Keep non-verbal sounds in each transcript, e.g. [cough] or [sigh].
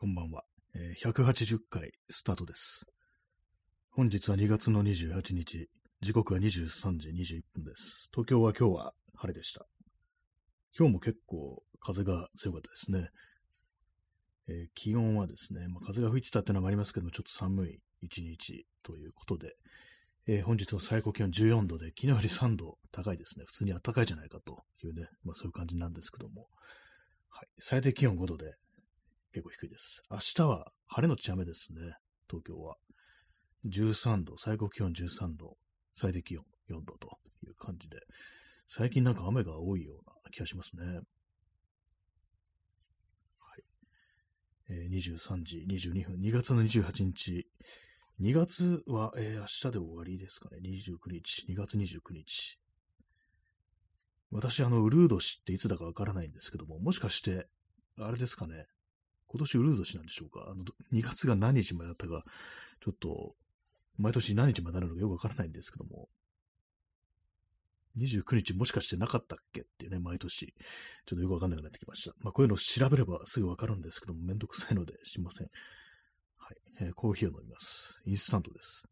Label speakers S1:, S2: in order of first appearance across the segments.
S1: こんばんは。えー180回スタートです。本日は2月の28日、時刻は23時21分です。東京は今日は晴れでした。今日も結構風が強かったですね。えー気温はですね、まあ、風が吹いてたってのもありますけども、ちょっと寒い一日ということで、えー本日の最高気温14度で、昨日より3度高いですね。普通に暖かいじゃないかというね、まあそういう感じなんですけども、はい。最低気温5度で、結構低いです。明日は晴れのち雨ですね、東京は。13度、最高気温13度、最低気温4度という感じで、最近なんか雨が多いような気がしますね。はい。えー23時22分、2月の28日。2月は、えー明日で終わりですかね。29日、2月29日。私、あの、ウルード氏っていつだかわからないんですけども、もしかして、あれですかね。今年ウルー年なんでしょうか？あの、2月が何日までだったか、ちょっと、毎年何日までなるのかよくわからないんですけども、29日もしかしてなかったっけっていうね、毎年、ちょっとよくわかんなくなってきました。まあ、こういうのを調べればすぐわかるんですけども、めんどくさいのでしません。はい、えーコーヒーを飲みます。インスタントです。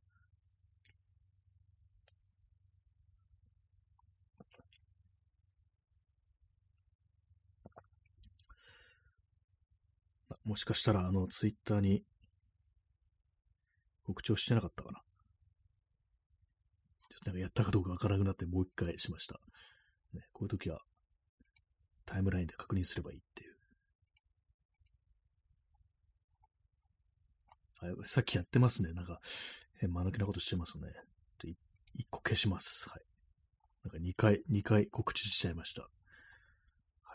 S1: もしかしたら、あの、ツイッターに告知をしてなかったかな。ちょっとなんかやったかどうかわからなくなってもう一回しました。ね、こういう時はタイムラインで確認すればいいっていう。あさっきやってますね。なんか、え間抜けなことしてますね。一個消します。はい。なんか二回、二回告知しちゃいました。は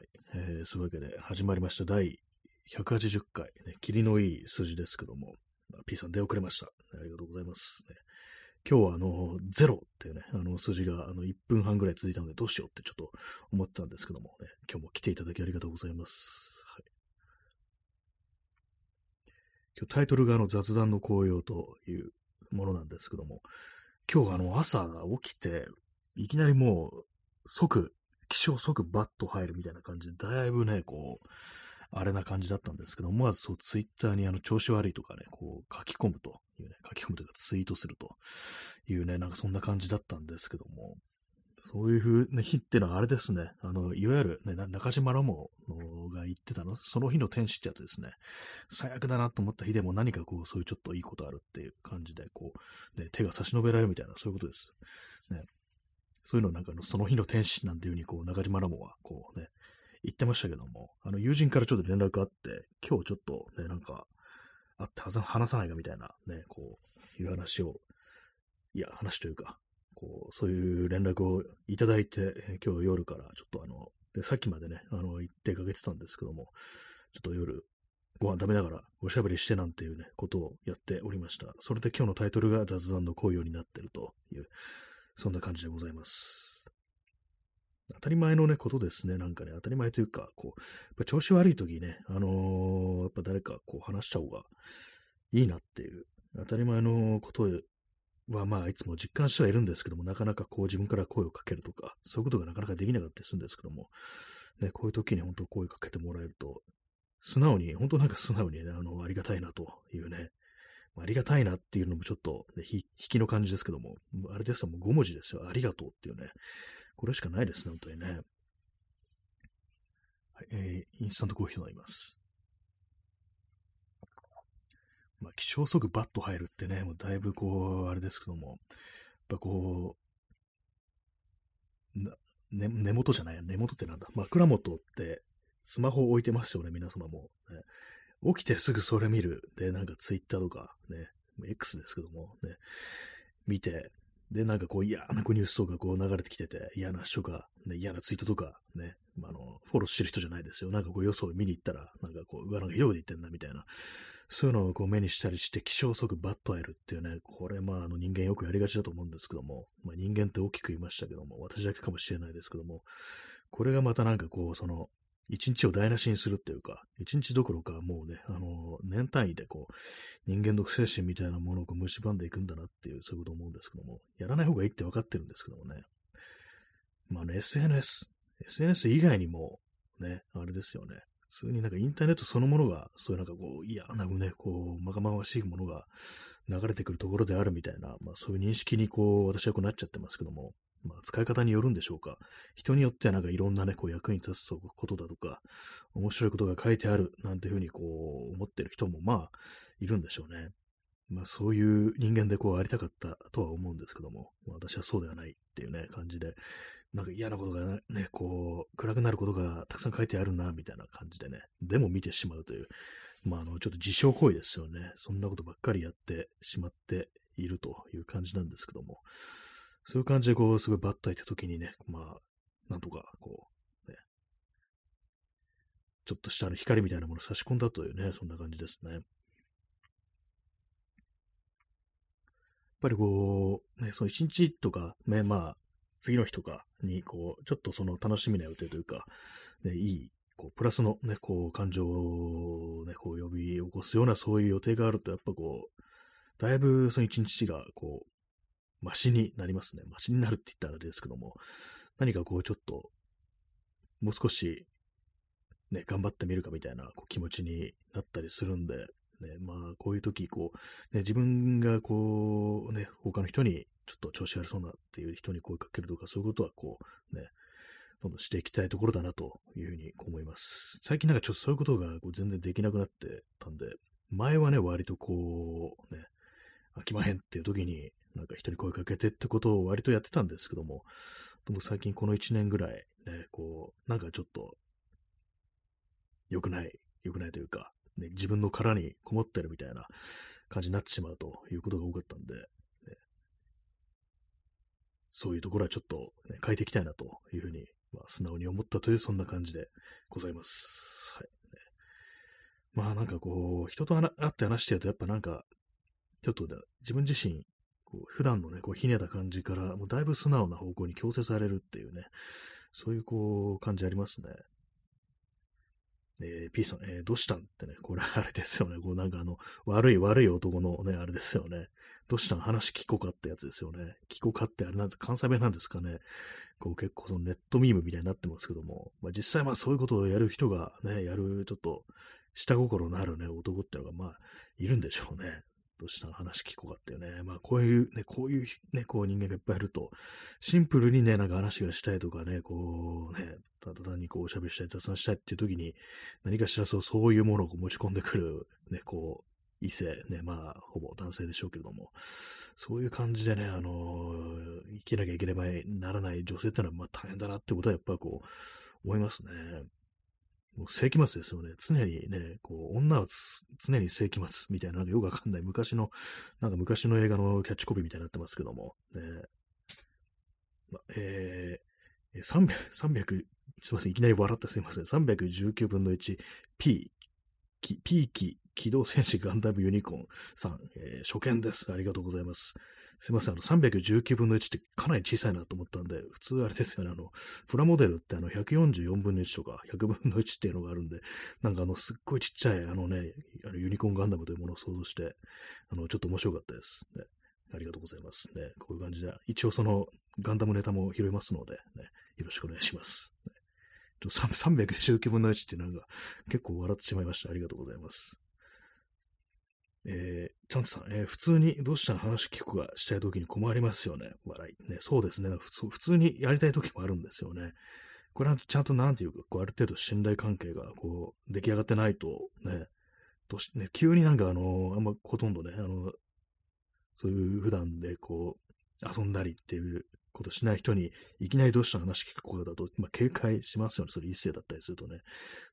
S1: い。えー、そういうわけで始まりました。第180回、ね、霧のいい数字ですけども、P さん出遅れました。ありがとうございます。ね、今日はあの、ゼロっていうね、あの数字があの1分半ぐらい続いたのでどうしようってちょっと思ってたんですけどもね、今日も来ていただきありがとうございます。はい。今日タイトルがあの雑談の紅葉というものなんですけども、今日あの朝起きて、いきなりもう即、起床即バッと入るみたいな感じで、だいぶね、こう、あれな感じだったんですけど、思わずそう、ツイッターにあの、調子悪いとかね、こう、書き込むというね、書き込むというかツイートするというね、なんかそんな感じだったんですけども、そういう風な日ってのはあれですね、あの、いわゆるね、中島ラモのが言ってたの、その日の天使ってやつですね。最悪だなと思った日でも何かこう、そういうちょっといいことあるっていう感じで、こう、ね、手が差し伸べられるみたいな、そういうことです。ね。そういうのをなんかの、その日の天使なんていうふうに、こう、中島ラモは、こうね、言ってましたけども、あの、友人からちょっと連絡あって、今日ちょっとね、なんか、会って話さないかみたいな、ね、こう、いう話を、いや、話というか、こう、そういう連絡をいただいて、今日夜からちょっとあの、で、さっきまでね、あの、行ってかけてたんですけども、ちょっと夜、ご飯食べながらおしゃべりしてなんていうね、ことをやっておりました。それで今日のタイトルが雑談の紅葉になってるという、そんな感じでございます。当たり前のね、ことですね。なんかね、当たり前というか、こう、やっぱ調子悪い時ね、あのーやっぱ誰かこう話した方がいいなっていう、当たり前のことは、まあ、いつも実感してはいるんですけども、なかなかこう自分から声をかけるとか、そういうことがなかなかできなかったりするんですけども、ね、こういう時に本当声をかけてもらえると、素直に、本当なんか素直にね、あの、ありがたいなというね、ありがたいなっていうのもちょっと、ね、引きの感じですけども、あれですよ、もう5文字ですよ。ありがとうっていうね。これしかないですね、本当にね。はい、えー、インスタントコーヒーを飲みます。まあ、気象即バッと入るってね、もうだいぶこう、あれですけども、やっぱこう、なね、根元じゃない、根元ってなんだ。枕元って、スマホ置いてますよね、皆様も。ね、起きてすぐそれ見る。で、なんかツイッターとか、ね、X ですけども、ね、見て、で、なんかこう嫌なニュースとかこう流れてきてて、嫌な人が、ね、嫌なツイートとか、ね、あ、の、フォローしてる人じゃないですよ。なんかこう予想を見に行ったら、なんかこう、うわ、なんかひどいこと言ってんな、みたいな。そういうのをこう目にしたりして、気象即バッと会えるっていうね、これまあ、あの人間よくやりがちだと思うんですけども、まあ人間って大きく言いましたけども、私だけかもしれないですけども、これがまたなんかこう、その、一日を台無しにするっていうか、一日どころかもうね、あの、年単位でこう、人間の精神みたいなものをこう蝕んでいくんだなっていう、そういうこと思うんですけども、やらない方がいいって分かってるんですけどもね。まあね、SNS、SNS 以外にも、ね、あれですよね。普普通になんかインターネットそのものが、そういうなんかこう、嫌なね、こう、まがまがしいものが流れてくるところであるみたいな、まあそういう認識にこう、私はこうなっちゃってますけども、まあ使い方によるんでしょうか。人によってはなんかいろんなね、こう役に立つことだとか、面白いことが書いてあるなんていうふうにこう、思ってる人もまあ、いるんでしょうね。まあそういう人間でこうありたかったとは思うんですけども、私はそうではないっていうね、感じで、なんか嫌なことがね、こう、暗くなることがたくさん書いてあるな、みたいな感じでね、でも見てしまうという、まああの、ちょっと自傷行為ですよね。そんなことばっかりやってしまっているという感じなんですけども、そういう感じでこう、すごいバッと開いた時にね、まあ、なんとかこう、ね、ちょっとしたの光みたいなものを差し込んだというね、そんな感じですね。やっぱりこう、ね、その一日とか、ね、まあ、次の日とかに、こう、ちょっとその楽しみな予定というか、ね、いい、こう、プラスのね、こう、感情をね、こう、呼び起こすようなそういう予定があると、やっぱこう、だいぶその一日が、こう、マシになりますね。マシになるって言ったらあれですけども、何かこう、ちょっと、もう少し、ね、頑張ってみるかみたいなこう気持ちになったりするんで、ね、まあ、こういう時、こう、ね、自分がこう、ね、他の人にちょっと調子悪そうなっていう人に声かけるとか、そういうことはこう、ね、どんどんしていきたいところだなというふうに思います。最近なんかちょっとそういうことがこう全然できなくなってたんで、前はね、割とこう、ね、飽きまへんっていう時に、なんか人に声かけてってことを割とやってたんですけども、でも最近この1年ぐらい、ね、こう、なんかちょっと、良くない、良くないというか、ね、自分の殻にこもってるみたいな感じになってしまうということが多かったんで、ね、そういうところはちょっと、ね、変えていきたいなというふうに、まあ、素直に思ったという、そんな感じでございます。はい。ね、まあなんかこう、人と会って話してると、やっぱなんか、ちょっと、ね、自分自身、こう普段のね、こうひねた感じから、もうだいぶ素直な方向に強制されるっていうね、そういうこう、感じありますね。えー、P さん、えー、どうしたんってね、これあれですよね。こうなんかあの、悪い悪い男のね、あれですよね。どうしたん？話聞こかってやつですよね。聞こかってあれなんです関西弁なんですかね。こう結構そのネットミームみたいになってますけども、まあ、実際まあそういうことをやる人がね、やるちょっと下心のあるね、男ってのがまあいるんでしょうね。どうしたの話聞こうかっていうね。まあこういうね、こういうね、こう人間がいっぱいいると、シンプルにね、なんか話がしたいとかね、こうね、ただ単にこうおしゃべりしたい、雑談したいっていう時に、何かしらそうそういうものを持ち込んでくる、ね、こう、異性、ね、まあ、ほぼ男性でしょうけれども、そういう感じでね、あのー、生きなきゃいけないならない女性ってのは、まあ大変だなってことはやっぱこう、思いますね。もう世紀末ですよね。常にね、こう、女は常に世紀末みたいな、なんかよくわかんない昔の、なんか昔の映画のキャッチコピーみたいになってますけども、ね、ま、えー、300、300、すいません、いきなり笑ってすいません。319分の1、P、P 機機動戦士ガンダムユニコーンさん、えー、初見です。ありがとうございます。すいません、あの、319分の1ってかなり小さいなと思ったんで、普通あれですよね、あの、プラモデルってあの、144分の1とか100分の1っていうのがあるんで、なんかあの、すっごいちっちゃい、あのね、あのユニコーンガンダムというものを想像して、あの、ちょっと面白かったです。ね。ありがとうございます。ね。こういう感じで、一応その、ガンダムネタも拾いますので、ね、よろしくお願いします。ね、319分の1ってなんか、結構笑ってしまいました。ありがとうございます。えー、チャンツさん、えー、普通にどうしたら話聞くかしたいときに困りますよね。笑い。ね、そうですね普。通にやりたいときもあるんですよね。これはちゃんとなんていうか、こうある程度信頼関係がこう出来上がってないとね、としね急になんかあの、あんまほとんどね、あの、そういう普段でこう遊んだりっていうことしない人にいきなりどうした話聞くことだと、まあ、警戒しますよね。それ一斉だったりするとね。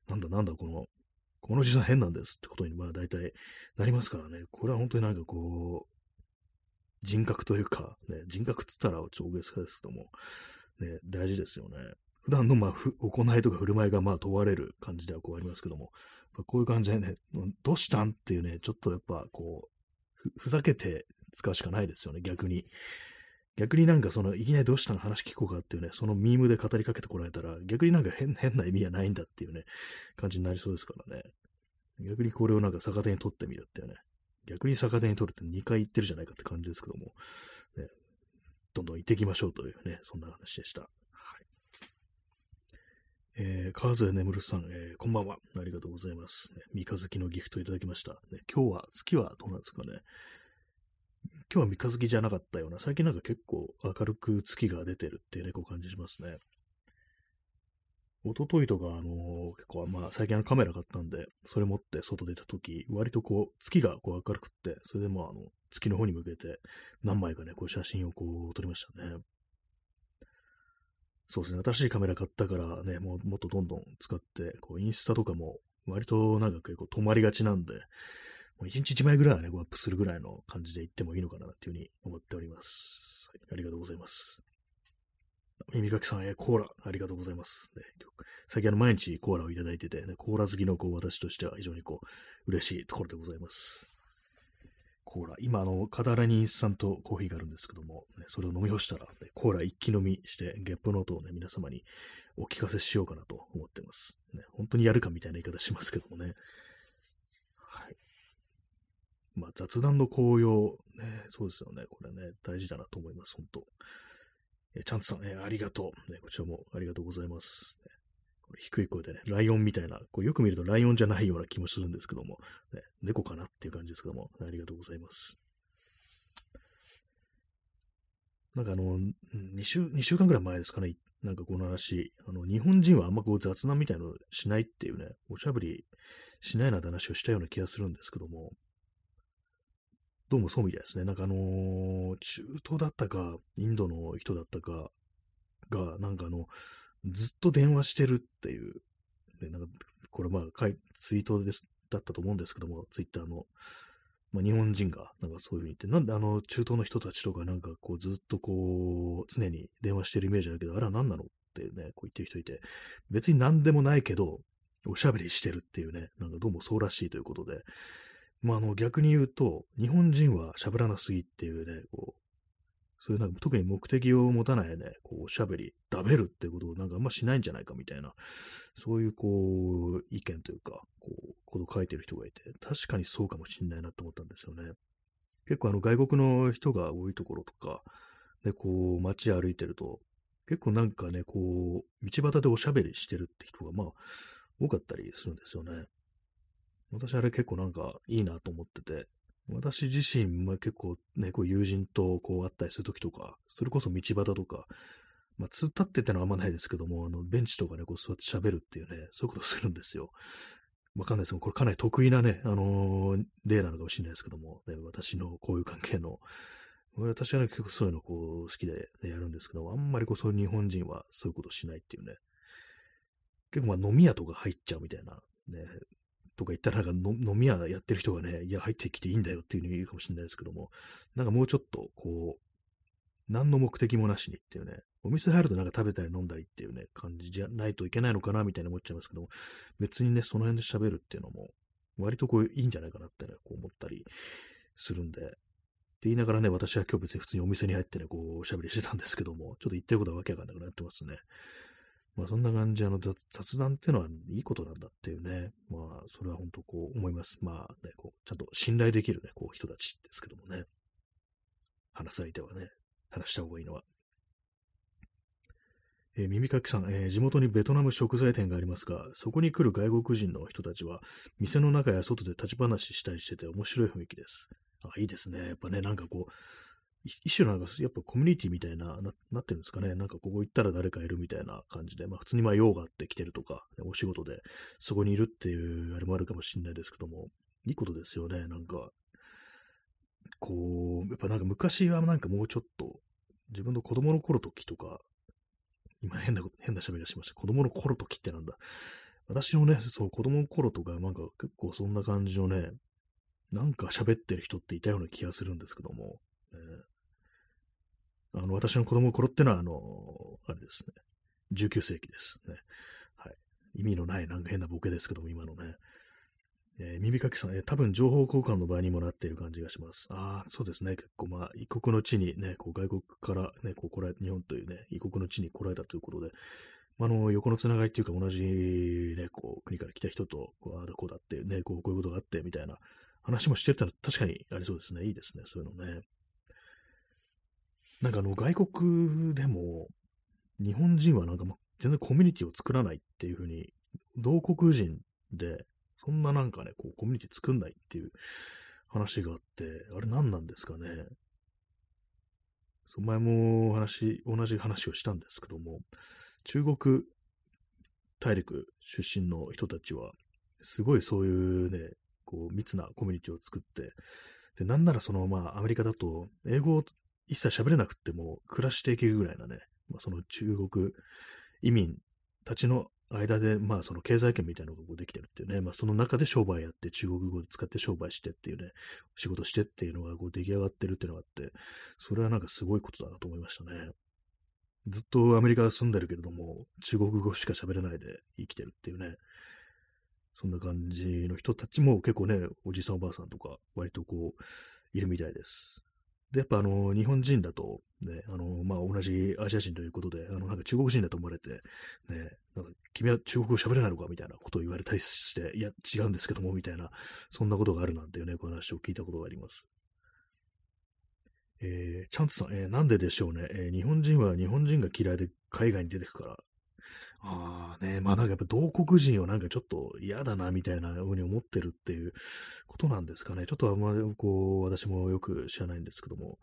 S1: なんだなんだこのこの時代変なんですってことに、まあ大体なりますからね。これは本当になんかこう、人格というか、ね、人格っつったら超大げさですけども、ね、大事ですよね。普段のまあ行いとか振る舞いがまあ問われる感じではこうありますけども、こういう感じでね、どうしたんっていうね、ちょっとやっぱこう、ふざけて使うしかないですよね、逆に。逆になんかその、いきなりどうしたの話聞こうかっていうね、そのミームで語りかけてこられたら、逆になんか変変な意味はないんだっていうね、感じになりそうですからね。逆にこれをなんか逆手に取ってみるっていうね。逆に逆手に取るって2回言ってるじゃないかって感じですけども、ね、どんどん行ってきましょうというね、そんな話でした。はい。えー、川添眠さん、えー、こんばんは。ありがとうございます。三日月のギフトいただきました。ね、今日は、月はどうなんですかね。今日は三日月じゃなかったような、最近なんか結構明るく月が出てるっていうね、こう感じしますね。一昨日とか、あのー、結構、まあ、最近のカメラ買ったんで、それ持って外出た時、割とこう、月がこう明るくって、それでまあ、の、月の方に向けて、何枚かね、こう写真をこう、撮りましたね。そうですね、新しいカメラ買ったからね、もうもっとどんどん使って、こう、インスタとかも、割となんか結構止まりがちなんで、う1日1枚ぐらいはね、こうアップするぐらいの感じで行ってもいいのかなっていうふうに思っております。はい、ありがとうございます。耳かきさん、えコーラ、ありがとうございます。ね、最近あの毎日コーラをいただいてて、ね、コーラ好きのこう私としては非常にこう嬉しいところでございます。コーラ、今あの、カダラニンスタントコーヒーがあるんですけども、ね、それを飲み干したら、ね、コーラ一気飲みして、ゲップの音をね、皆様にお聞かせしようかなと思ってます。ね、本当にやるかみたいな言い方しますけどもね。まあ、雑談の効用、ね、そうですよね。これね、大事だなと思います、本当。えちゃんとさん、えありがとう。ね、こちらもありがとうございます。これ低い声でね、ライオンみたいな、こうよく見るとライオンじゃないような気もするんですけども、ね、猫かなっていう感じですけども、ありがとうございます。なんかあの、2週、2週間ぐらい前ですかね、なんかこの話、あの、日本人はあんまこう雑談みたいのしないっていうね、おしゃべりしないなって話をしたような気がするんですけども、どうもそうみたいですね。なんかあのー、中東だったか、インドの人だったかが、なんかあの、ずっと電話してるっていう、でなんかこれまあ、ツイートですだったと思うんですけども、ツイッターの、まあ、日本人がなんかそういうふうに言って、なんであの中東の人たちとかなんかこうずっとこう、常に電話してるイメージあるけど、あれは何なのってね、こう言ってる人いて、別に何でもないけど、おしゃべりしてるっていうね、なんかどうもそうらしいということで、まあ、あの、逆に言うと、日本人は喋らなすぎっていうね、こう、そういうなんか特に目的を持たないね、こう、おしゃべり、食べるってことをなんかあんましないんじゃないかみたいな、そういうこう、意見というか、こう、ことを書いてる人がいて、確かにそうかもしんないなと思ったんですよね。結構あの外国の人が多いところとか、で、こう、街歩いてると、結構なんかね、こう、道端でおしゃべりしてるって人がまあ、多かったりするんですよね。私あれ結構なんかいいなと思ってて、私自身も結構ね、こう友人とこう会ったりするときとか、それこそ道端とか、まあ、突っ立ってってのはあんまないですけども、あの、ベンチとかね、こう座って喋るっていうね、そういうことするんですよ。わかんないですけど、これかなり得意なね、あのー、例なのかもしれないですけども、ね、私のこういう関係の、私はね、結構そういうのこう好きで、ね、やるんですけども、あんまりこうそういう日本人はそういうことしないっていうね、結構まあ飲み屋とか入っちゃうみたいな、ね、とか言ったらなんか飲み屋やってる人がね、いや、入ってきていいんだよっていうふうに言うかもしれないですけども、なんかもうちょっと、こう、何の目的もなしにっていうね、お店入るとなんか食べたり飲んだりっていうね、感じじゃないといけないのかなみたいに思っちゃいますけども、別にね、その辺で喋るっていうのも、割とこういいんじゃないかなってね、こう思ったりするんで、って言いながらね、私は今日別に普通にお店に入ってね、こう、おしゃべりしてたんですけども、ちょっと言ってることはわけわかんなくなってますね。まあそんな感じ、あの雑談ってのはいいことなんだっていうね、まあそれは本当こう思います。まあね、こう、ちゃんと信頼できるね、こう人たちですけどもね。話す相手はね、話した方がいいのは。えー、耳かきさん、えー、地元にベトナム食材店がありますが、そこに来る外国人の人たちは、店の中や外で立ち話したりしてて面白い雰囲気です。あ、いいですね。やっぱね、なんかこう、一種なんか、やっぱコミュニティみたいな、ななってるんですかね。なんかここ行ったら誰かいるみたいな感じで、まあ普通にまあ用があって来てるとか、お仕事でそこにいるっていうあれもあるかもしれないですけども、いいことですよね。なんか、こう、やっぱなんか昔はなんかもうちょっと、自分の子供の頃時とか、今変な、変な喋りがしました。子供の頃時ってなんだ。私のね、そう、子供の頃とか、なんか結構そんな感じのね、なんか喋ってる人っていたような気がするんですけども、ね、あの、私の子供の頃ってのは、あの、あれですね。19世紀ですね。はい。意味のないなんか変なボケですけども、今のね。えー、耳かきさん、えー、多分情報交換の場合にもなっている感じがします。ああ、そうですね。結構まあ、異国の地にね、こう外国からね、こう来られ、日本というね、異国の地に来られたということで、あの、横のつながりっていうか同じね、こう、国から来た人と、こう、ああだこうだって、ね、こう、こういうことがあって、みたいな話もしてたら確かにありそうですね。いいですね。そういうのね。なんかあの、外国でも、日本人はなんか、全然コミュニティを作らないっていうふうに、同国人で、そんななんかね、こう、コミュニティ作んないっていう話があって、あれ何なんですかね。前も話、同じ話をしたんですけども、中国大陸出身の人たちは、すごいそういうね、こう、密なコミュニティを作って、で、なんならその、まあ、アメリカだと、英語を一切喋れなくても暮らしていけるぐらいなね、まあ、その中国移民たちの間で、まあ、その経済圏みたいなのがこできてるっていうね、まあ、その中で商売やって、中国語で使って商売してっていうね、仕事してっていうのがこう出来上がってるっていうのがあって、それはなんかすごいことだなと思いましたね。ずっとアメリカに住んでるけれども、中国語しか喋れないで生きてるっていうね、そんな感じの人たちも結構ね、おじさんおばあさんとか、割とこう、いるみたいです。で、やっぱあの、日本人だと、ね、あの、まあ、同じアジア人ということで、あの、なんか中国人だと思われて、ね、なんか君は中国語喋れないのかみたいなことを言われたりして、いや、違うんですけども、みたいな、そんなことがあるなんていうね、この話を聞いたことがあります。えー、チャンツさん、えー、なんででしょうね、えー、日本人は日本人が嫌いで海外に出てくから、ああね、まあなんかやっぱ同国人をなんかちょっと嫌だなみたいなふうに思ってるっていうことなんですかね。ちょっとあんまりこう、私もよく知らないんですけども、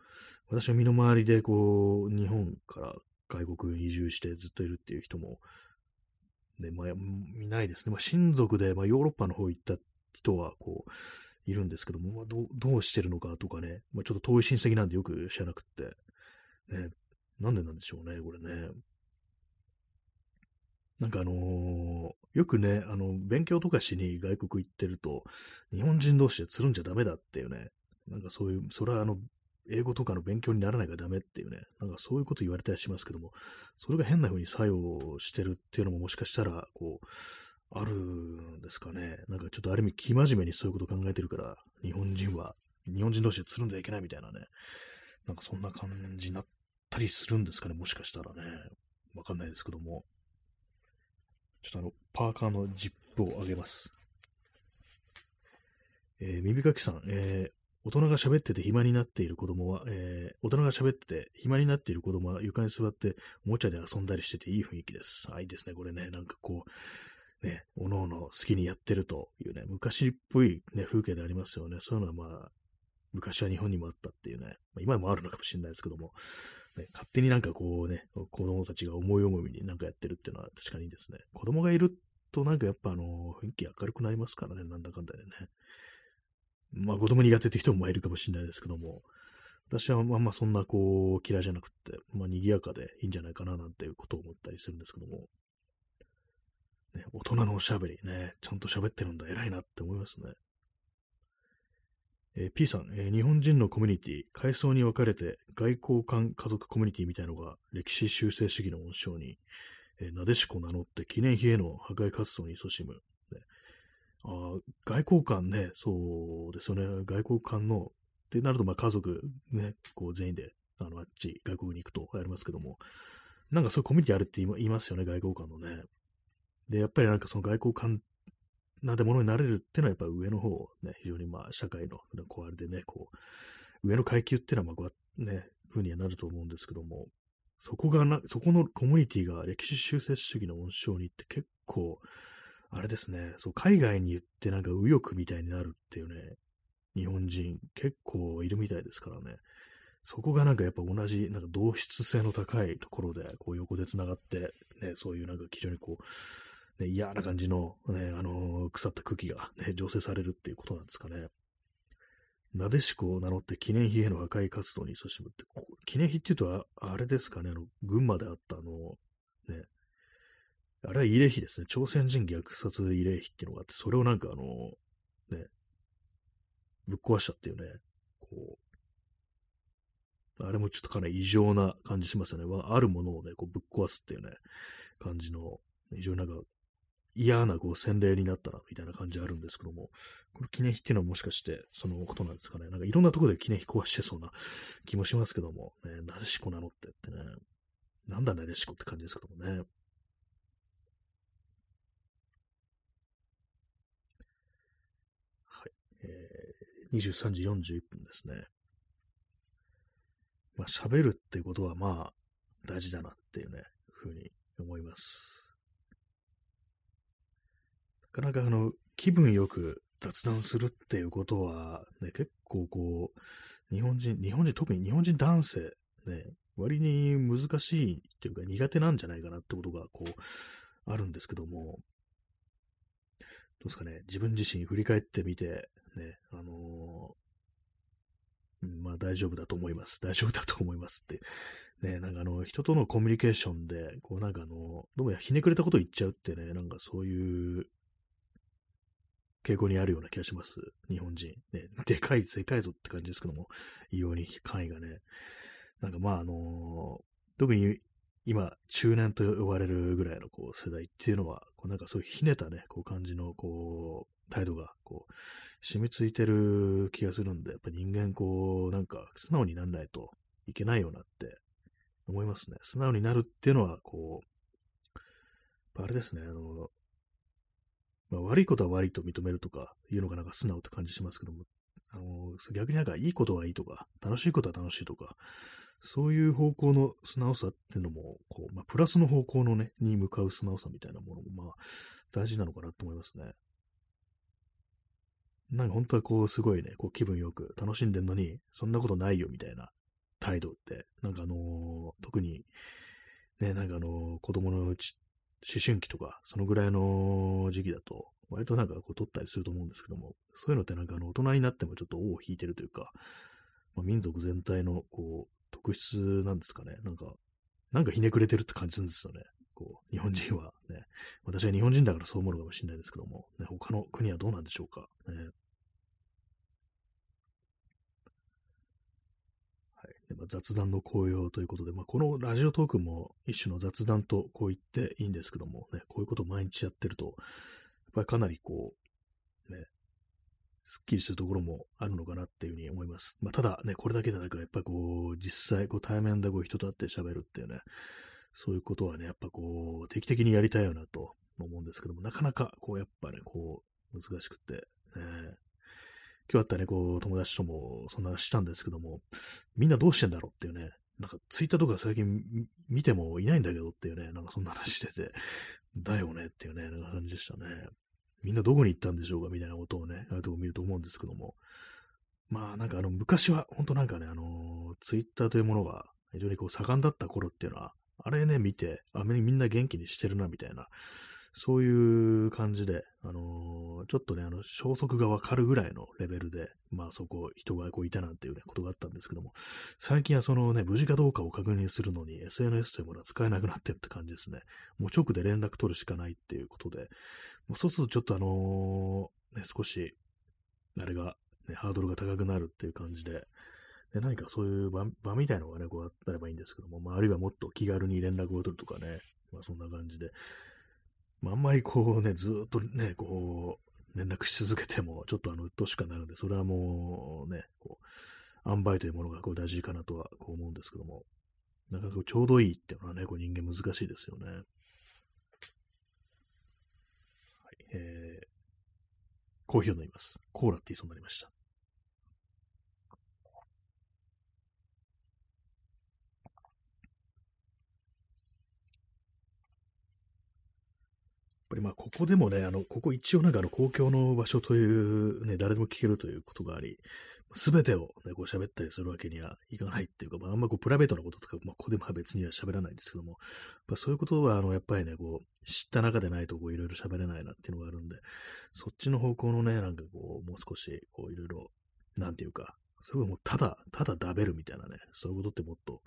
S1: 私の身の回りでこう、日本から外国に移住してずっといるっていう人も、ね、まあ、いないですね。まあ、親族で、まあ、ヨーロッパの方行った人は、こう、いるんですけども、まあ、どどうしてるのかとかね、まあ、ちょっと遠い親戚なんでよく知らなくって、ね、なんでなんでしょうね、これね。なんかあのー、よくね、あの、勉強とかしに外国行ってると、日本人同士でつるんじゃダメだっていうね、なんかそういう、それはあの、英語とかの勉強にならないからダメっていうね、なんかそういうこと言われたりしますけども、それが変な風に作用してるっていうのももしかしたら、こう、あるんですかね。なんかちょっとある意味、生真面目にそういうこと考えてるから、日本人は、日本人同士でつるんじゃいけないみたいなね、なんかそんな感じになったりするんですかね、もしかしたらね。わかんないですけども。ちょっとあの、パーカーのジップを上げます。えー、耳かきさん、えー、大人が喋ってて暇になっている子供は、えー、大人が喋ってて暇になっている子供は床に座っておもちゃで遊んだりしてていい雰囲気です。あ、いいですね。これね、なんかこう、ね、おのおの好きにやってるというね、昔っぽいね、風景でありますよね。そういうのはまあ、昔は日本にもあったっていうね、まあ、今もあるのかもしれないですけども、ね、勝手になんかこうね、子供たちが思い思いになんかやってるっていうのは確かにですね、子供がいるとなんかやっぱあの、雰囲気明るくなりますからね、なんだかんだでね。まあ子供苦手って人もいるかもしれないですけども、私はあんまそんなこう嫌いじゃなくて、まあ賑やかでいいんじゃないかななんていうことを思ったりするんですけども、ね、大人のおしゃべりね、ちゃんと喋ってるんだ、偉いなって思いますね。えー、P さん、えー、日本人のコミュニティ、階層に分かれて外交官家族コミュニティみたいのが歴史修正主義の温床に、えー、なでしこ名乗って記念碑への破壊活動に勤しむ。ね、あ外交官ね、そうですよね、外交官の、ってなると、まあ家族ね、こう全員であのあっち、外国に行くとありますけども、なんかそういうコミュニティあるって言いますよね、外交官のね。で、やっぱりなんかその外交官なんてものになれるっていうのはやっぱ上の方、ね、非常にまあ社会の、こうあれでね、こう、上の階級っていうのはまあ、ね、風にはなると思うんですけども、そこがな、そこのコミュニティが歴史修正主義の温床に行って結構、あれですね、そう、海外に行ってなんか右翼みたいになるっていうね、日本人結構いるみたいですからね、そこがなんかやっぱ同じ、なんか同質性の高いところで、こう横で繋がって、ね、そういうなんか非常にこう、ね、嫌な感じの、ね、あのー、腐った空気が、ね、醸成されるっていうことなんですかね。なでしこを名乗って記念碑への破壊活動に勤しむって、記念碑っていうと、あれですかね、あの、群馬であったあの、ね、あれは慰霊碑ですね。朝鮮人虐殺慰霊碑っていうのがあって、それをなんかあの、ね、ぶっ壊したっていうね、こう、あれもちょっとかなり異常な感じしますよね。あるものをね、こうぶっ壊すっていうね、感じの、非常になんか嫌なこう洗礼になったな、みたいな感じあるんですけども、この記念碑っていうのはもしかしてそのことなんですかね。なんかいろんなところで記念碑壊してそうな気もしますけども、ね、なでしこなのってってね、なんだなでしこって感じですけどもね。はい。えー、23時41分ですね。まあ、喋るってことはまあ、大事だなっていうね、ふうに思います。なかなかあの、気分よく雑談するっていうことは、ね、結構こう、日本人、日本人、特に日本人男性、ね、割に難しいっていうか苦手なんじゃないかなってことが、こう、あるんですけども、どうですかね、自分自身振り返ってみて、ね、あのー、うん、まあ大丈夫だと思います。[laughs] 大丈夫だと思いますって。ね、なんかあの、人とのコミュニケーションで、こうなんかあの、どうもひねくれたこと言っちゃうってね、なんかそういう傾向にあるような気がします。日本人。ね、でかい、でかいぞって感じですけども、異様に範囲がね。なんかまああのー、特に今、中年と呼ばれるぐらいのこう世代っていうのは、こうなんかそういうひねたね、こう感じのこう、態度がこう、染みついてる気がするんで、やっぱ人間こう、なんか素直にならないといけないよなって思いますね。素直になるっていうのは、こう、あれですね、あの、まあ、悪いことは悪いと認めるとかいうのがなんか素直って感じしますけども、あの逆になんかいいことはいいとか、楽しいことは楽しいとか、そういう方向の素直さっていうのも、こう、まあ、プラスの方向のね、に向かう素直さみたいなものも、まあ、大事なのかなと思いますね。なんか本当はこう、すごいね、こう気分よく楽しんでんのに、そんなことないよみたいな態度って、なんかあのー、特に、ね、なんかあのー、子供のうち思春期とか、そのぐらいの時期だと、割となんかこう取ったりすると思うんですけども、そういうのってなんかあの大人になってもちょっと尾を引いてるというか、まあ、民族全体のこう特質なんですかね。なんか、なんかひねくれてるって感じするんですよね。こう、日本人はね。私は日本人だからそう思うのかもしれないですけども、ね、他の国はどうなんでしょうか。ね、まあ、雑談の紅葉ということで、まあ、このラジオトークも一種の雑談とこう言っていいんですけども、ね、こういうことを毎日やってると、やっぱりかなりこう、ね、すっきりするところもあるのかなっていうふうに思います。まあ、ただね、これだけでなく、やっぱりこう、実際、こう対面でこう人と会って喋るっていうね、そういうことはね、やっぱこう、定期的にやりたいよなと思うんですけども、なかなかこう、やっぱね、こう、難しくて、ね、今日あったね、こう、友達ともそんな話したんですけども、みんなどうしてんだろうっていうね、なんかツイッターとか最近見てもいないんだけどっていうね、なんかそんな話してて、だよねっていうね、なんか感じでしたね。みんなどこに行ったんでしょうかみたいなことをね、ああいうとこ見ると思うんですけども。まあなんかあの昔は本当なんかね、あのツイッターというものが非常にこう盛んだった頃っていうのは、あれね、見て、あみんな元気にしてるなみたいな、そういう感じで、あのー、ちょっとね、あの、消息がわかるぐらいのレベルで、まあそこ、人がこういたなんていうね、ことがあったんですけども、最近はそのね、無事かどうかを確認するのに SNS というものは使えなくなってるって感じですね。もう直で連絡取るしかないっていうことで、まあ、そうするとちょっとあのー、ね、少し、あれが、ね、ハードルが高くなるっていう感じで、で何かそういう場場みたいなのがね、こうあったらばいいんですけども、まあ、あるいはもっと気軽に連絡を取るとかね、まあ、そんな感じで、まあ、あんまりこうね、ずっとね、こう、連絡し続けても、ちょっとあの、鬱陶しくなるんで、それはもうね、こう、塩梅というものがこう大事かなとはこう思うんですけども、なかなかちょうどいいっていうのはね、こう人間難しいですよね。はい、えー、コーヒーを飲みます。コーラって言いそうになりました。ぱりまあ、ここでもね、あの、ここ一応なんかあの、公共の場所という、ね、誰でも聞けるということがあり、すべてをね、こう喋ったりするわけにはいかないっていうか、まあ、あんまこう、プライベートなこととか、まあ、ここでまあ別には喋らないんですけども、まあ、そういうことは、あの、やっぱりね、こう、知った中でないと、こう、いろいろ喋れないなっていうのがあるんで、そっちの方向のね、なんかこう、もう少し、こう、いろいろ、なんていうか、それはもう、ただ、ただ食べるみたいなね、そういうことってもっと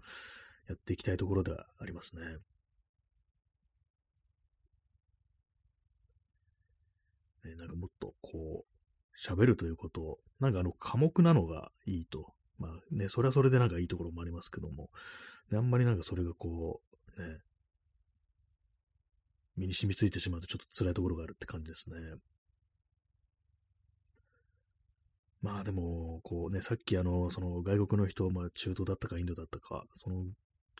S1: やっていきたいところではありますね。ね、なんかもっとこう、喋るということを、なんかあの、寡黙なのがいいと。まあね、それはそれでなんかいいところもありますけども、であんまりなんかそれがこう、ね、身に染みついてしまうとちょっと辛いところがあるって感じですね。まあでも、こうね、さっきあの、その外国の人、まあ中東だったかインドだったか、その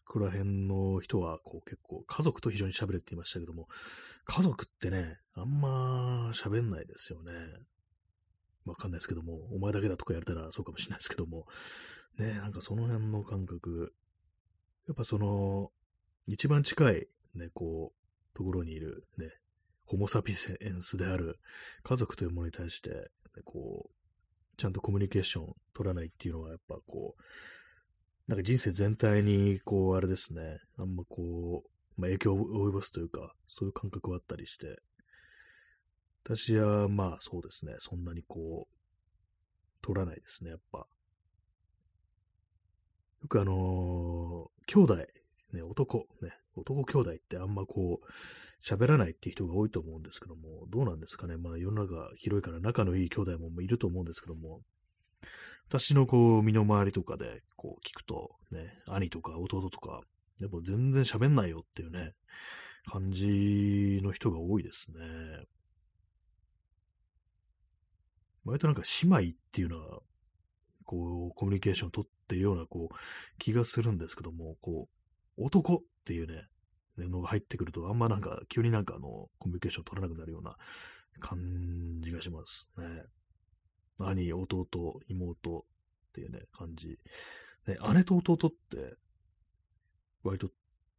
S1: こら辺の人は、こう結構家族と非常に喋れって言いましたけども、家族ってね、あんま喋んないですよね。わかんないですけども、お前だけだとかやれたらそうかもしれないですけども、ね、なんかその辺の感覚、やっぱその、一番近い、ね、こう、ところにいる、ね、ホモ・サピエンスである家族というものに対して、ね、こう、ちゃんとコミュニケーション取らないっていうのは、やっぱこう、なんか人生全体に、こう、あれですね、あんまこう、まあ、影響を及ぼすというか、そういう感覚はあったりして、私は、まあそうですね、そんなにこう、取らないですね、やっぱ。よくあのー、兄弟、ね、男、ね、男兄弟ってあんまこう、喋らないっていう人が多いと思うんですけども、どうなんですかね。まあ世の中広いから仲のいい兄弟もいると思うんですけども、私のこう、身の回りとかで、こう聞くと、ね、兄とか弟とか、やっぱ全然喋んないよっていうね、感じの人が多いですね。割となんか姉妹っていうのは、こう、コミュニケーションを取っているような、こう、気がするんですけども、こう、男っていうね、のが入ってくると、あんまなんか、急になんかあの、コミュニケーションを取らなくなるような感じがしますね。兄、弟、妹っていうね、感じ。ね、姉と弟って、割と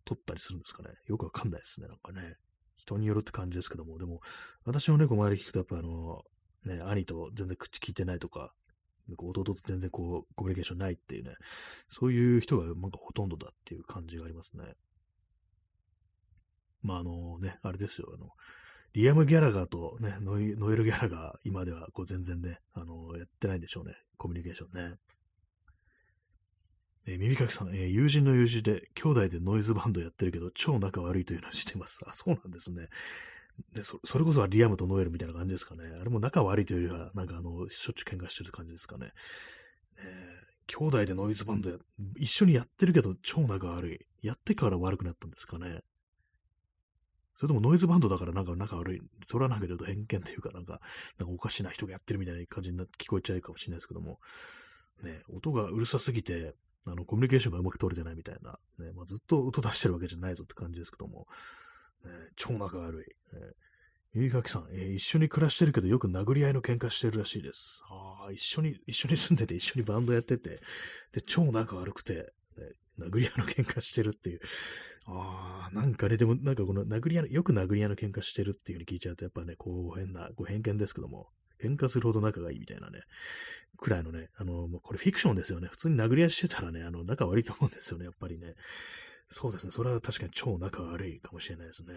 S1: 取ったりするんですかね。よくわかんないですね、なんかね。人によるって感じですけども、でも、私のね、こう周り聞くと、やっぱあの、ね、兄と全然口聞いてないとか、弟と全然こう、コミュニケーションないっていうね、そういう人がなんかほとんどだっていう感じがありますね。まあ、あのね、あれですよ、あの、リアム・ギャラガーとね、ノイノエル・ギャラガー、今ではこう全然ね、あの、やってないんでしょうね、コミュニケーションね。えー、耳かきさん、えー、友人の友人で、兄弟でノイズバンドやってるけど、超仲悪いというのは知ってます。あ、そうなんですね。でそそれこそはリアムとノエルみたいな感じですかね。あれも仲悪いというよりは、なんかあの、しょっちゅう喧嘩してる感じですかね。えー、兄弟でノイズバンドや、一緒にやってるけど超仲悪い。やってから悪くなったんですかね。それともノイズバンドだからなんか仲悪い。それはなんかちょっと偏見というか、なんか、なんかおかしな人がやってるみたいな感じにな聞こえちゃうかもしれないですけども、ね、音がうるさすぎて、あの、コミュニケーションがうまく取れてないみたいな、ね、まあ、ずっと音出してるわけじゃないぞって感じですけども、ね、超仲悪い。ねゆいかきさん、えー、一緒に暮らしてるけどよく殴り合いの喧嘩してるらしいです。ああ、一緒に、一緒に住んでて、一緒にバンドやってて、で、超仲悪くて、ね、殴り合いの喧嘩してるっていう。ああ、なんかね、でもなんかこの殴り合い、よく殴り合いの喧嘩してるっていう風に聞いちゃうと、やっぱね、こう変な、こう偏見ですけども、喧嘩するほど仲がいいみたいなね、くらいのね、あの、もうこれフィクションですよね。普通に殴り合いしてたらね、あの、仲悪いと思うんですよね、やっぱりね。そうですね、それは確かに超仲悪いかもしれないですね。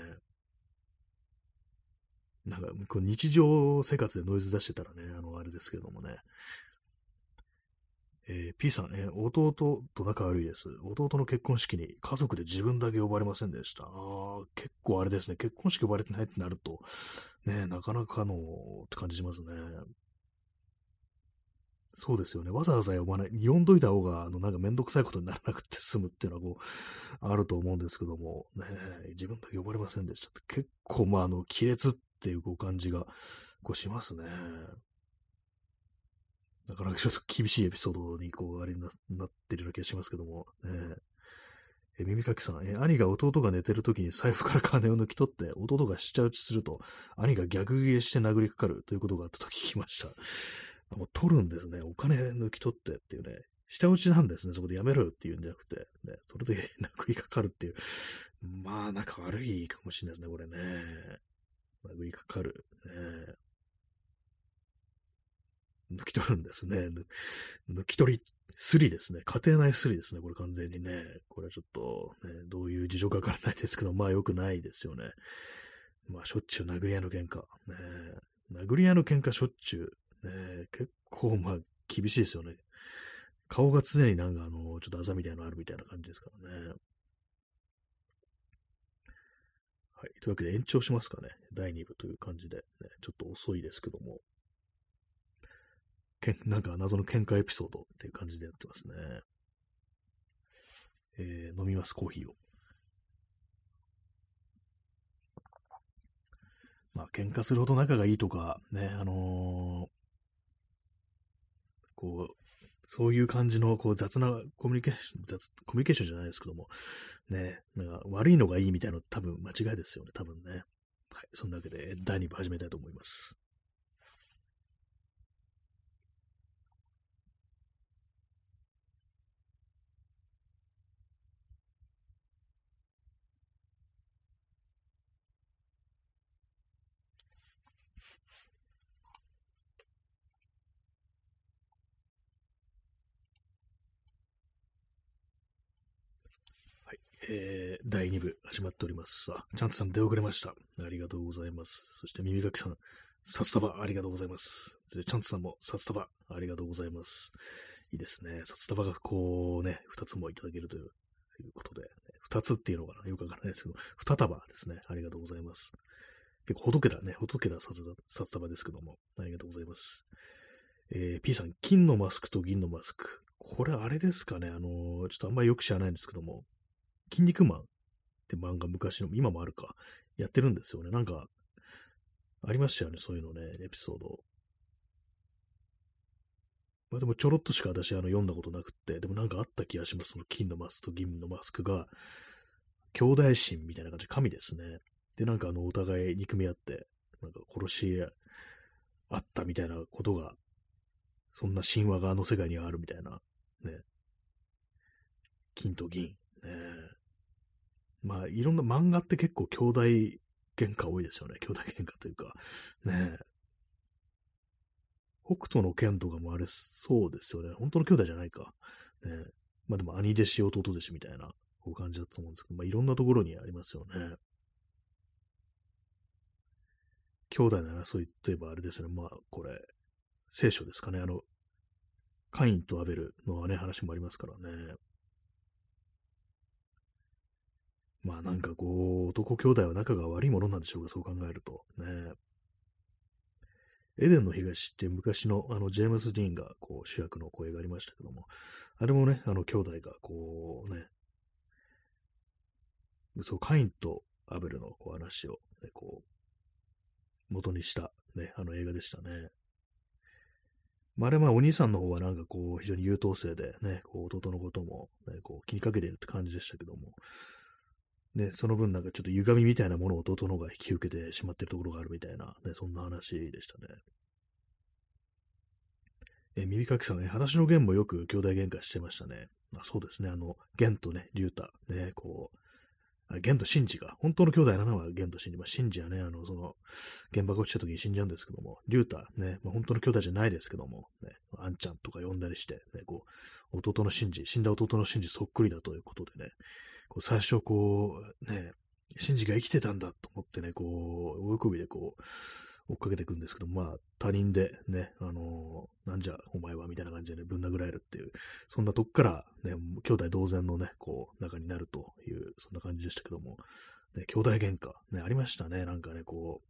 S1: なんか、こう日常生活でノイズ出してたらね、あの、あれですけどもね。えー、P さん、えー、弟と仲悪いです。弟の結婚式に家族で自分だけ呼ばれませんでした。ああ、結構あれですね。結婚式呼ばれてないってなると、ね、なかなかのって感じしますね。そうですよね。わざわざ呼ばない。呼んどいた方が、あの、なんかめんどくさいことにならなくて済むっていうのは、こう、あると思うんですけども、ね、自分だけ呼ばれませんでしたって、結構、まあ、あの、亀裂っていう感じが、こうしますね。なかなかちょっと厳しいエピソードに、こう、あれになってるような気がしますけども、ね。え、耳かきさん、え、兄が弟が寝てる時に財布から金を抜き取って、弟が下打ちすると、兄が逆ギレして殴りかかるということがあったと聞きました。もう取るんですね。お金抜き取ってっていうね。下打ちなんですね。そこでやめろよっていうんじゃなくて、ね、それで殴りかかるっていう。まあ、仲悪いかもしれないですね、これね。殴りかかる。ね、抜き取るんですね。抜き取り、スリですね。家庭内スリですね。これ完全にね。これはちょっと、ね、どういう事情かわからないですけど、まあ良くないですよね。まあしょっちゅう殴り合いの喧嘩。ね、殴り合いの喧嘩しょっちゅう。ね、結構まあ厳しいですよね。顔が常になんかあの、ちょっとあざみたいなのあるみたいな感じですからね。はい。というわけで延長しますかね。第2部という感じで、ね、ちょっと遅いですけども。け [laughs] なんか謎の喧嘩エピソードっていう感じでやってますね。えー、飲みます、コーヒーを。まあ、喧嘩するほど仲がいいとか、ね、あのー、こう、そういう感じのこう雑なコミュニケーション、雑、コミュニケーションじゃないですけども、ね、なんか悪いのがいいみたいなの多分間違いですよね、多分ね。はい、そんなわけで第2部始めたいと思います。えー、第2部始まっております。あ、チャンツさん出遅れました。ありがとうございます。そして耳かきさん、札束ありがとうございます。そしてチャンツさんも札束ありがとうございます。いいですね。札束がこうね、2つもいただけるということで、2つっていうのかな？よくわからないですけど、2束ですね。ありがとうございます。結構ほどけたね、ほどけた札束ですけども、ありがとうございます。えー、P さん、金のマスクと銀のマスク。これあれですかね、あのー、ちょっとあんまりよく知らないんですけども、筋肉マンって漫画昔の、今もあるか、やってるんですよね。なんか、ありましたよね、そういうのね、エピソード。まあでもちょろっとしか私あの読んだことなくって、でもなんかあった気がします。その金のマスクと銀のマスクが、兄弟心みたいな感じ神ですね。で、なんかあの、お互い憎み合って、なんか殺し合ったみたいなことが、そんな神話があの世界にはあるみたいな、ね。金と銀、ね。まあ、いろんな漫画って結構兄弟喧嘩多いですよね。兄弟喧嘩というか。ね北斗の剣とかもあれ、そうですよね。本当の兄弟じゃないか。ねまあでも兄弟子、弟弟子みたいな、感じだと思うんですけど、まあいろんなところにありますよね。兄弟の争いといえばあれですね。まあこれ、聖書ですかね。あの、カインとアベルのね、話もありますからね。まあなんかこう、男兄弟は仲が悪いものなんでしょうか、そう考えると。ね。エデンの東って昔のあのジェームス・ディーンがこう主役の声がありましたけども、あれもね、あの兄弟がこうね、そう、カインとアベルのこう話を、ね、こう、元にしたね、あの映画でしたね。まあ、あれまあお兄さんの方はなんかこう非常に優等生でね、こう弟のことも、ね、こう気にかけてるって感じでしたけども、ね、その分なんかちょっと歪みみたいなものを弟の方が引き受けてしまってるところがあるみたいな、ね、そんな話でしたね。え、耳かきさんね、話の弦もよく兄弟喧嘩してましたね。あそうですね、あの、弦とね、竜太、ね、こう、あ玄とシンジが、本当の兄弟なのは玄とシンジ。まあ、シンジはね、あの、その、原爆落ちた時に死んじゃうんですけども、リュータ、ね、まあ、本当の兄弟じゃないですけども、ね、アンちゃんとか呼んだりして、ね、こう、弟のシンジ、死んだ弟のシンジそっくりだということでね、こう最初こう、ね、シンジが生きてたんだと思ってね、こう、大喜びでこう、追っかけていくんですけど、まあ、他人でね、あのー、なんじゃ、お前は、みたいな感じでね、ぶん殴られるっていう、そんなとこから、ね、兄弟同然のね、こう、仲になるという、そんな感じでしたけども、ね、兄弟喧嘩、ね、ありましたね、なんかね、こ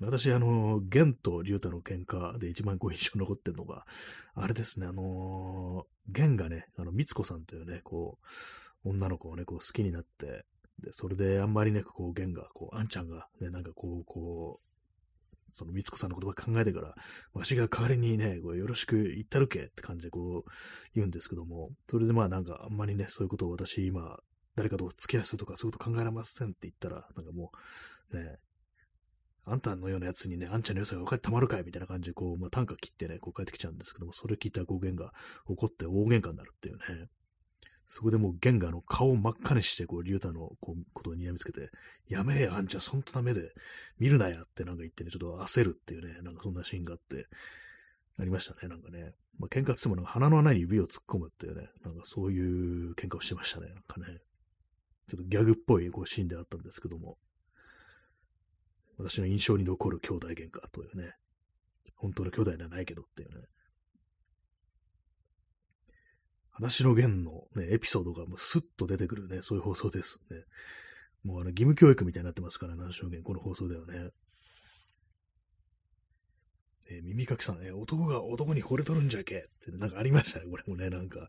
S1: う、私、あの、玄と竜太の喧嘩で一番こう印象に残ってるのが、あれですね、あのー、玄がね、あの、みつこさんというね、こう、女の子をね、こう好きになって、で、それであんまりね、こう、玄が、こう、あんちゃんがね、なんかこう、こう、その、みつこさんの言葉考えてから、わしが代わりにね、こうよろしく言ったるけって感じでこう言うんですけども、それでまあなんかあんまりね、そういうことを私今、誰かと付き合わせとかそういうこと考えられませんって言ったら、なんかもう、ね、あんたのようなやつにね、あんちゃんの良さが分かってたまるかいみたいな感じで、こう、まあ、短歌切ってね、こう帰ってきちゃうんですけども、それ聞いた語源が起こって大喧嘩になるっていうね。そこでもうゲンがの顔を真っ赤にして、こう、リュウタのこうことを睨みつけて、やめえ、あんちゃん、そんな目で見るなやってなんか言ってね、ちょっと焦るっていうね、なんかそんなシーンがあって、ありましたね、なんかね。まあ、喧嘩ってもなんか鼻の穴に指を突っ込むっていうね、なんかそういう喧嘩をしてましたね、なんかね。ちょっとギャグっぽいこうシーンであったんですけども、私の印象に残る兄弟喧嘩というね、本当の兄弟ではないけどっていうね、話の弦のね、エピソードがもうスッと出てくるね、そういう放送ですね。もうあの、義務教育みたいになってますから、話の弦、この放送ではね。えー、耳かきさん、ね、男が男に惚れとるんじゃけって、なんかありましたね、これもね、なんか、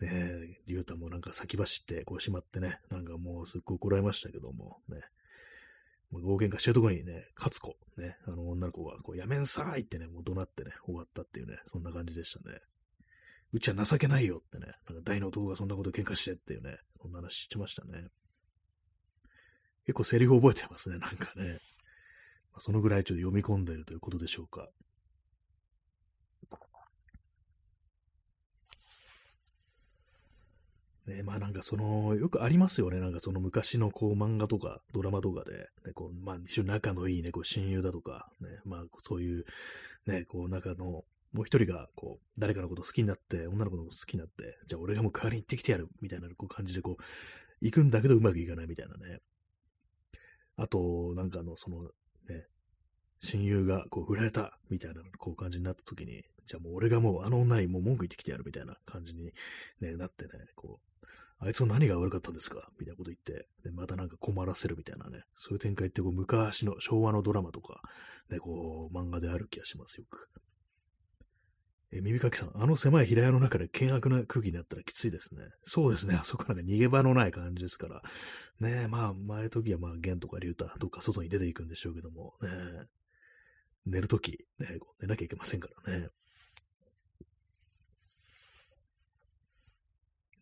S1: ね、竜太もなんか先走って、こうしまってね、なんかもうすっごい怒られましたけども、ね。もう大喧嘩してるところにね、勝子、ね、あの女の子が、こう、やめんさーいってね、もう怒鳴ってね、終わったっていうね、そんな感じでしたね。うちは情けないよってね、なんか大の男がそんなこと喧嘩してっていうね、そんな話してましたね。結構セリフ覚えてますね、なんかね。まあ、そのぐらいちょっと読み込んでいるということでしょうか。ね、まあなんかその、よくありますよね。なんかその昔のこう漫画とかドラマとかで、ね、こう、まあ一緒仲のいいね、こう親友だとか、ね、まあそういう、ね、こう仲のもう一人が、こう、誰かのこと好きになって、女の子のこと好きになって、じゃあ俺がもう代わりに行ってきてやる、みたいなこう感じで、こう、行くんだけどうまくいかないみたいなね。あと、なんかあの、その、ね、親友がこう振られたみたいなこう感じになった時に、じゃあもう俺がもうあの女にもう文句言ってきてやるみたいな感じに、ね、なってね、こう、あいつの何が悪かったんですかみたいなこと言って、で、またなんか困らせるみたいなね、そういう展開ってこう昔の昭和のドラマとか、ね、こう漫画である気がします、よく。え、耳かきさん、あの狭い平屋の中で険悪な空気になったらきついですね。そうですね。あそこなんか逃げ場のない感じですから。ねえ、まあ、前時はまあ、玄とか竜太、どっか外に出ていくんでしょうけども、ね寝るとき、ね、寝なきゃいけませんからね。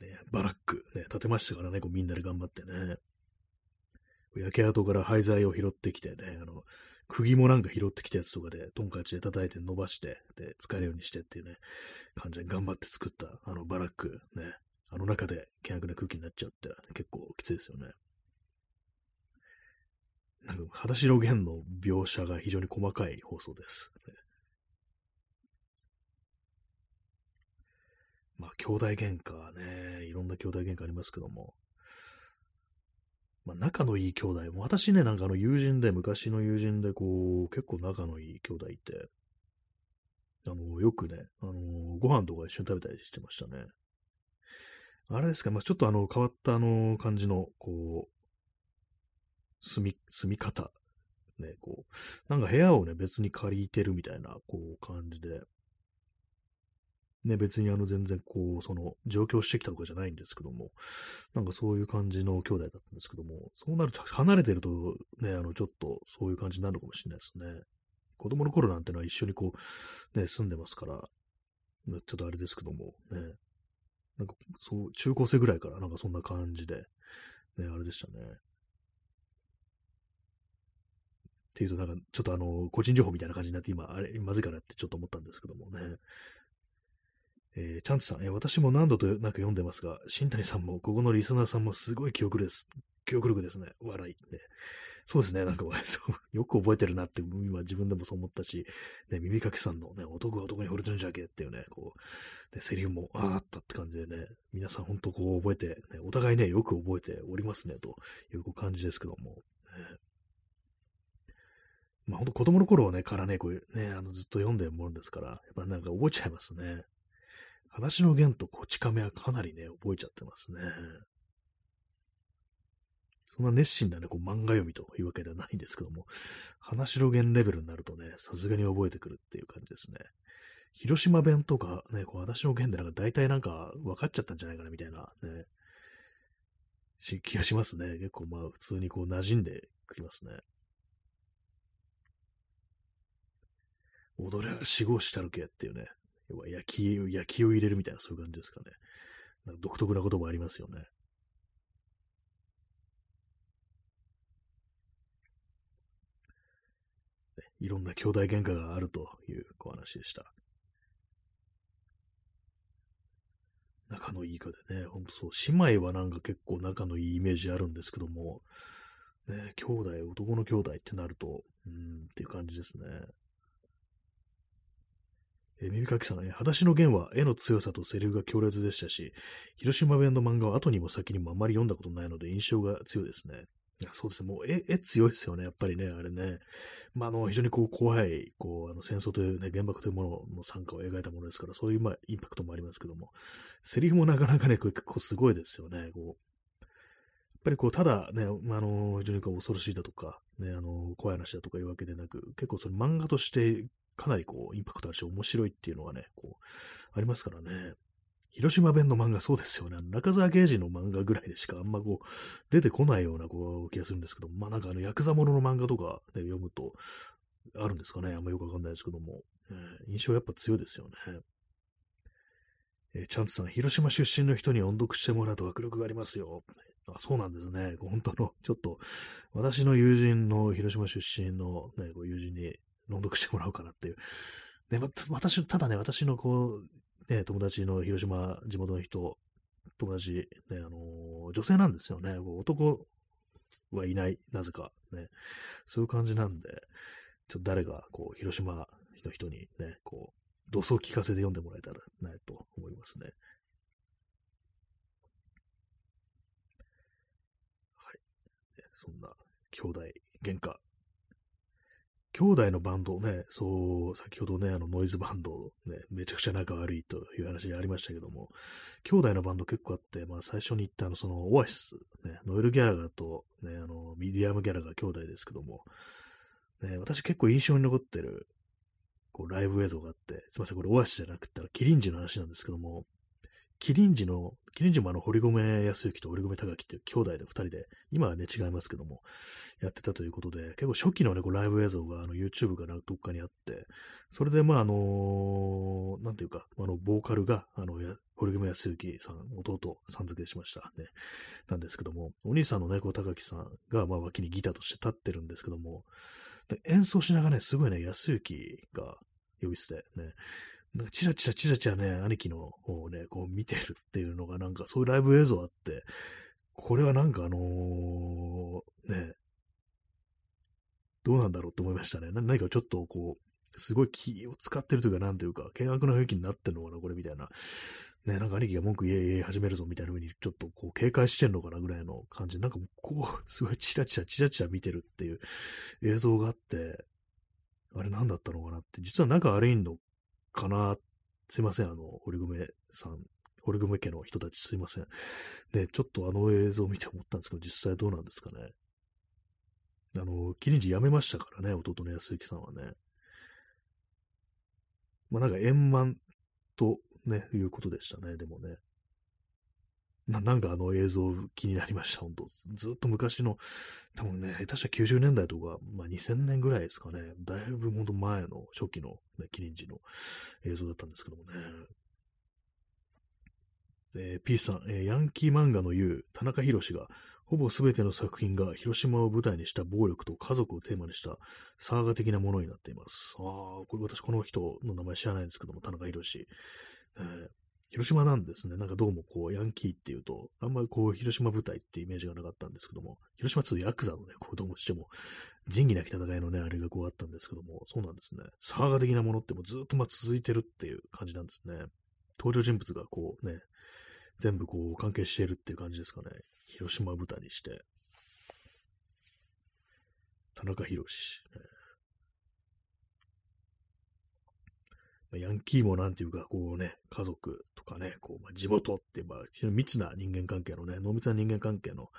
S1: ねバラック、ね、建てましたからね、こうみんなで頑張ってね。焼け跡から廃材を拾ってきてね、あの、釘もなんか拾ってきたやつとかで、トンカチで叩いて伸ばして、で、使えるようにしてっていうね、感じで頑張って作った、あのバラック、ね、あの中で険悪な空気になっちゃって、結構きついですよね。なんか、裸足の弦の描写が非常に細かい放送です。まあ、兄弟喧嘩はね、いろんな兄弟喧嘩ありますけども、まあ、仲のいい兄弟、も私ね、なんかあの友人で、昔の友人で、こう、結構仲のいい兄弟いて、あの、よくね、あの、ご飯とか一緒に食べたりしてましたね。あれですか、まあ、ちょっとあの、変わったあの、感じの、こう、住み、住み方。ね、こう、なんか部屋をね、別に借りてるみたいな、こう、感じで、ね、別にあの全然こう、その上京してきたとかじゃないんですけども、なんかそういう感じの兄弟だったんですけども、そうなると離れてるとね、あのちょっとそういう感じになるのかもしれないですね。子供の頃なんてのは一緒にこう、ね、住んでますから、ちょっとあれですけども、ね、なんかそう、中高生ぐらいからなんかそんな感じで、ね、あれでしたね。っていうと、なんか、ちょっとあの、個人情報みたいな感じになって、今、あれ、まずいかなってちょっと思ったんですけどもね。えー、チャンツさん、えー、私も何度となく読んでますが、新谷さんも、ここのリスナーさんもすごい記憶です。記憶力ですね。笑い。ね、そうですね。なんか、[laughs] よく覚えてるなって、今自分でもそう思ったし、ね、耳かきさんのね、男が男に惚れてるんじゃけっていうね、こう、ね、セリフも、ああったって感じでね、皆さん本当こう覚えて、ね、お互いね、よく覚えておりますね、という感じですけども。ねまあ本当子供の頃はね、からね、こういうね、あのずっと読んでるものですから、やっぱなんか覚えちゃいますね。話の弦とこち亀はかなりね、覚えちゃってますね。そんな熱心なね、こう漫画読みというわけではないんですけども、話の弦レベルになるとね、さすがに覚えてくるっていう感じですね。広島弁とかね、こう私の弦でなんか大体なんか分かっちゃったんじゃないかなみたいなね、気がしますね。結構まあ普通にこう馴染んでくりますね。踊れ死後したるけっていうね、要は焼き、焼きを入れるみたいな、そういう感じですかね。なんか独特な言葉ありますよね。いろんな兄弟喧嘩があるというお話でした。仲のいい子でね、ほんとそう、姉妹はなんか結構仲のいいイメージあるんですけども、ね、兄弟、男の兄弟ってなると、うん、っていう感じですね。えー、耳かきさんね、裸足の弦は絵の強さとセリフが強烈でしたし、広島弁の漫画は後にも先にもあまり読んだことないので印象が強いですね。いやそうですね。もう絵、絵強いですよね。やっぱりね、あれね。まあ、あの、非常にこう、怖い、こう、あの、戦争というね、原爆というものの参加を描いたものですから、そういう、まあ、インパクトもありますけども、セリフもなかなかね、結構すごいですよね。こう、やっぱりこう、ただね、あの、非常にこう、恐ろしいだとか、ね、あの、怖い話だとかいうわけでなく、結構その漫画としてかなりこう、インパクトあるし、面白いっていうのがね、こう、ありますからね。広島弁の漫画そうですよね。中沢刑事の漫画ぐらいでしかあんまこう、出てこないようなこう気がするんですけど、まあなんかあの、ヤクザものの漫画とか、ね、読むと、あるんですかね。あんまよくわかんないですけども、えー、印象やっぱ強いですよね。えー、チャンツさん、広島出身の人に音読してもらうと迫力がありますよ。あそうなんですね。本当の、ちょっと、私の友人の広島出身の、ね、こう友人に朗読してもらおうかなっていう。ね、私、ただね、私のこう、ね、友達の広島、地元の人、友達、ね、あのー、女性なんですよね。男はいない、なぜか。ね。そういう感じなんで、ちょっと誰が、こう、広島の人にね、こう、土葬聞かせて読んでもらえたらなと思いますね。はいそんな兄弟喧嘩。兄弟のバンドね、そう、先ほどね、あのノイズバンド、ね、めちゃくちゃ仲悪いという話がありましたけども、兄弟のバンド結構あって、まあ最初に言ったあの、そのオアシス、ね、ノエル・ギャラガーと、ね、あの、ミリアム・ギャラガー兄弟ですけども、ね、私結構印象に残ってる、こう、ライブ映像があって、すみません、これオアシスじゃなくて、キリンジの話なんですけども、キリンジの、キリンジもあの、堀米康之と堀米隆樹っていう兄弟で二人で、今はね、違いますけども、やってたということで、結構初期のね、こうライブ映像があの YouTube かな、どっかにあって、それで、まあ、あのー、なんていうか、あの、ボーカルが、あの、堀米康之さん、弟、さん付けしました。ね。なんですけども、お兄さんのね、こう、高木さんが、まあ、脇にギターとして立ってるんですけども、演奏しながらね、すごいね、康之が呼び捨て、ね、なんかチラチラチラチラね、兄貴の方をね、こう見てるっていうのがなんかそういうライブ映像あって、これはなんかあのー、ね、どうなんだろうと思いましたね。何かちょっとこう、すごい気を使ってるというか、なんというか、険悪な雰囲気になってんのかな、これみたいな。ね、なんか兄貴が文句言え言え始めるぞみたいな風に、ちょっとこう警戒してんのかなぐらいの感じで、なんかこう、すごいチラチラチラチラ見てるっていう映像があって、あれ何だったのかなって、実は仲悪いのかな。すいません、あの、堀米さん、堀米家の人たちすいません。ね、ちょっとあの映像を見て思ったんですけど、実際どうなんですかね。あの、キリンジ辞めましたからね、弟の安幸さんはね。まあなんか円満とね、いうことでしたね、でもね。ななんかあの映像気になりました、本当ずっと昔の、多分ね、下手した90年代とか、まあ2000年ぐらいですかね。だいぶ本当前の初期の、ね、キリンジの映像だったんですけどもね。えー、P さん、えー、ヤンキー漫画の言う田中宏が、ほぼ全ての作品が広島を舞台にした暴力と家族をテーマにしたサーガ的なものになっています。ああ、これ私この人の名前知らないんですけども、田中宏。えー広島なんですね。なんかどうもこう、ヤンキーっていうと、あんまりこう、広島舞台ってイメージがなかったんですけども、広島2ヤクザのね、こう、どうもしても、仁義なき戦いのね、あれがこうあったんですけども、そうなんですね。サーガ的なものってもずっとまあ続いてるっていう感じなんですね。登場人物がこうね、全部こう関係しているっていう感じですかね。広島舞台にして。田中宏、ヤンキーもなんていうか、こうね、家族とかね、こう、まあ、地元っていう、まあ、非常に密な人間関係のね、濃密な人間関係の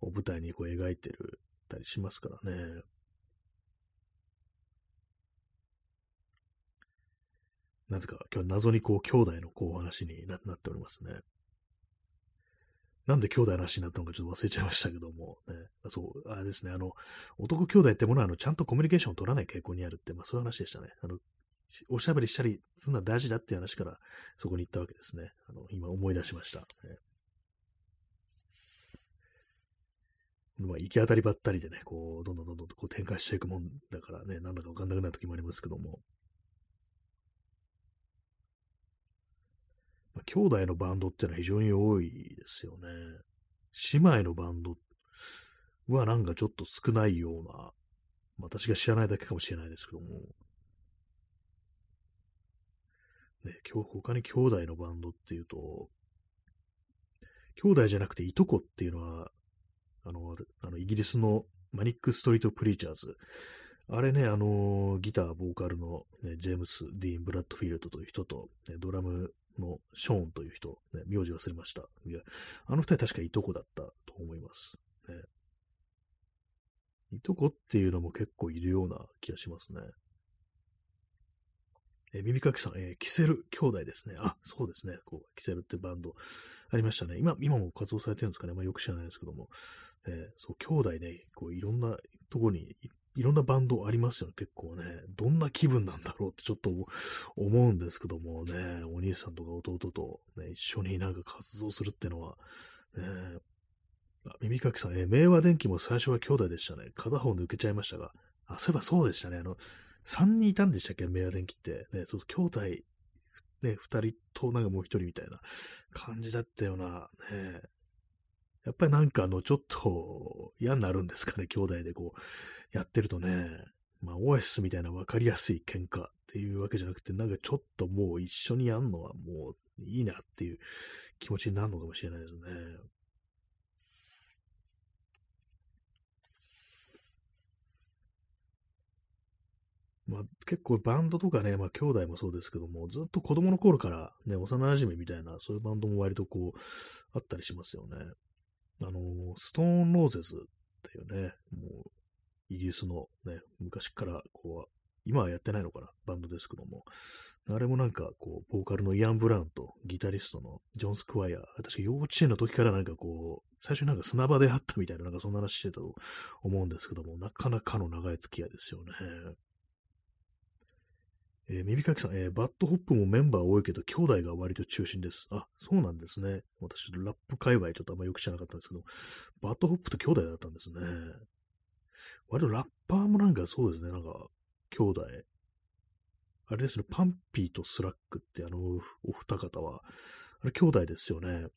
S1: を舞台にこう描いてるたりしますからね。なぜか今日謎にこう兄弟のこう話になっておりますね。なんで兄弟の話になったのかちょっと忘れちゃいましたけども、ね、そう、あれですね、あの、男兄弟ってものは、あの、ちゃんとコミュニケーションを取らない傾向にあるって、まあそういう話でしたね。あの、おしゃべりしたりするのは大事だっていう話から、そこに行ったわけですね。あの、今思い出しました。まあ、行き当たりばったりでね、こう、どんどんどんどんこう展開していくもんだからね、なんだかわかんなくなる時もありますけども。まあ、兄弟のバンドっていうのは非常に多いですよね。姉妹のバンドはなんかちょっと少ないような、私が知らないだけかもしれないですけども、ね、他に兄弟のバンドっていうと、兄弟じゃなくていとこっていうのは、あの、あのイギリスのマニック・ストリート・プリーチャーズ。あれね、あの、ギター、ボーカルの、ね、ジェームス・ディーン・ブラッドフィールドという人と、ね、ドラムのショーンという人、ね、名字忘れました。いや、あの二人確かいとこだったと思います。ね、いとこっていうのも結構いるような気がしますね。えー、耳かきさん、えー、キセル兄弟ですね。あ、そうですね。こう、キセルってバンドありましたね。今、今も活動されてるんですかね。まあ、よく知らないですけども。えー、そう、兄弟ね、こう、いろんなとこにいろんなバンドありますよね、結構ね。どんな気分なんだろうってちょっと思うんですけどもね、お兄さんとか弟と、ね、一緒になんか活動するってのは、ね、あ耳かきさん、え明和電機も最初は兄弟でしたね。片方抜けちゃいましたが。あ、そういえばそうでしたね。あの、3人いたんでしたっけ？明和電機って。ね、そう、兄弟、ね、2人となんかもう1人みたいな感じだったような、ね。やっぱりなんかあの、ちょっと嫌になるんですかね、兄弟でこう、やってるとね。まあ、オアシスみたいな分かりやすい喧嘩っていうわけじゃなくて、なんかちょっともう一緒にやんのはもういいなっていう気持ちになるのかもしれないですね。まあ、結構バンドとかね、まあ兄弟もそうですけども、ずっと子供の頃からね、幼馴染みたいな、そういうバンドも割とこう、あったりしますよね。あの、ストーンローゼズっていうね、もう、イギリスのね、昔からこう、今はやってないのかな、バンドですけども。あれもなんか、こう、ボーカルのイアン・ブラウンとギタリストのジョン・スクワイア、確か幼稚園の時からなんかこう、最初になんか砂場で会ったみたいな、なんかそんな話してたと思うんですけども、なかなかの長い付き合いですよね。えー、耳かきさん、えー、 BAD HOP もメンバー多いけど、兄弟が割と中心です。あ、そうなんですね。私、ラップ界隈ちょっとあんまよく知らなかったんですけど、 BAD HOP と兄弟だったんですね。割とラッパーもなんかそうですね、なんか、兄弟。あれですね、 PUNPEE と 5lack ってあの、お二方は、あれ兄弟ですよね。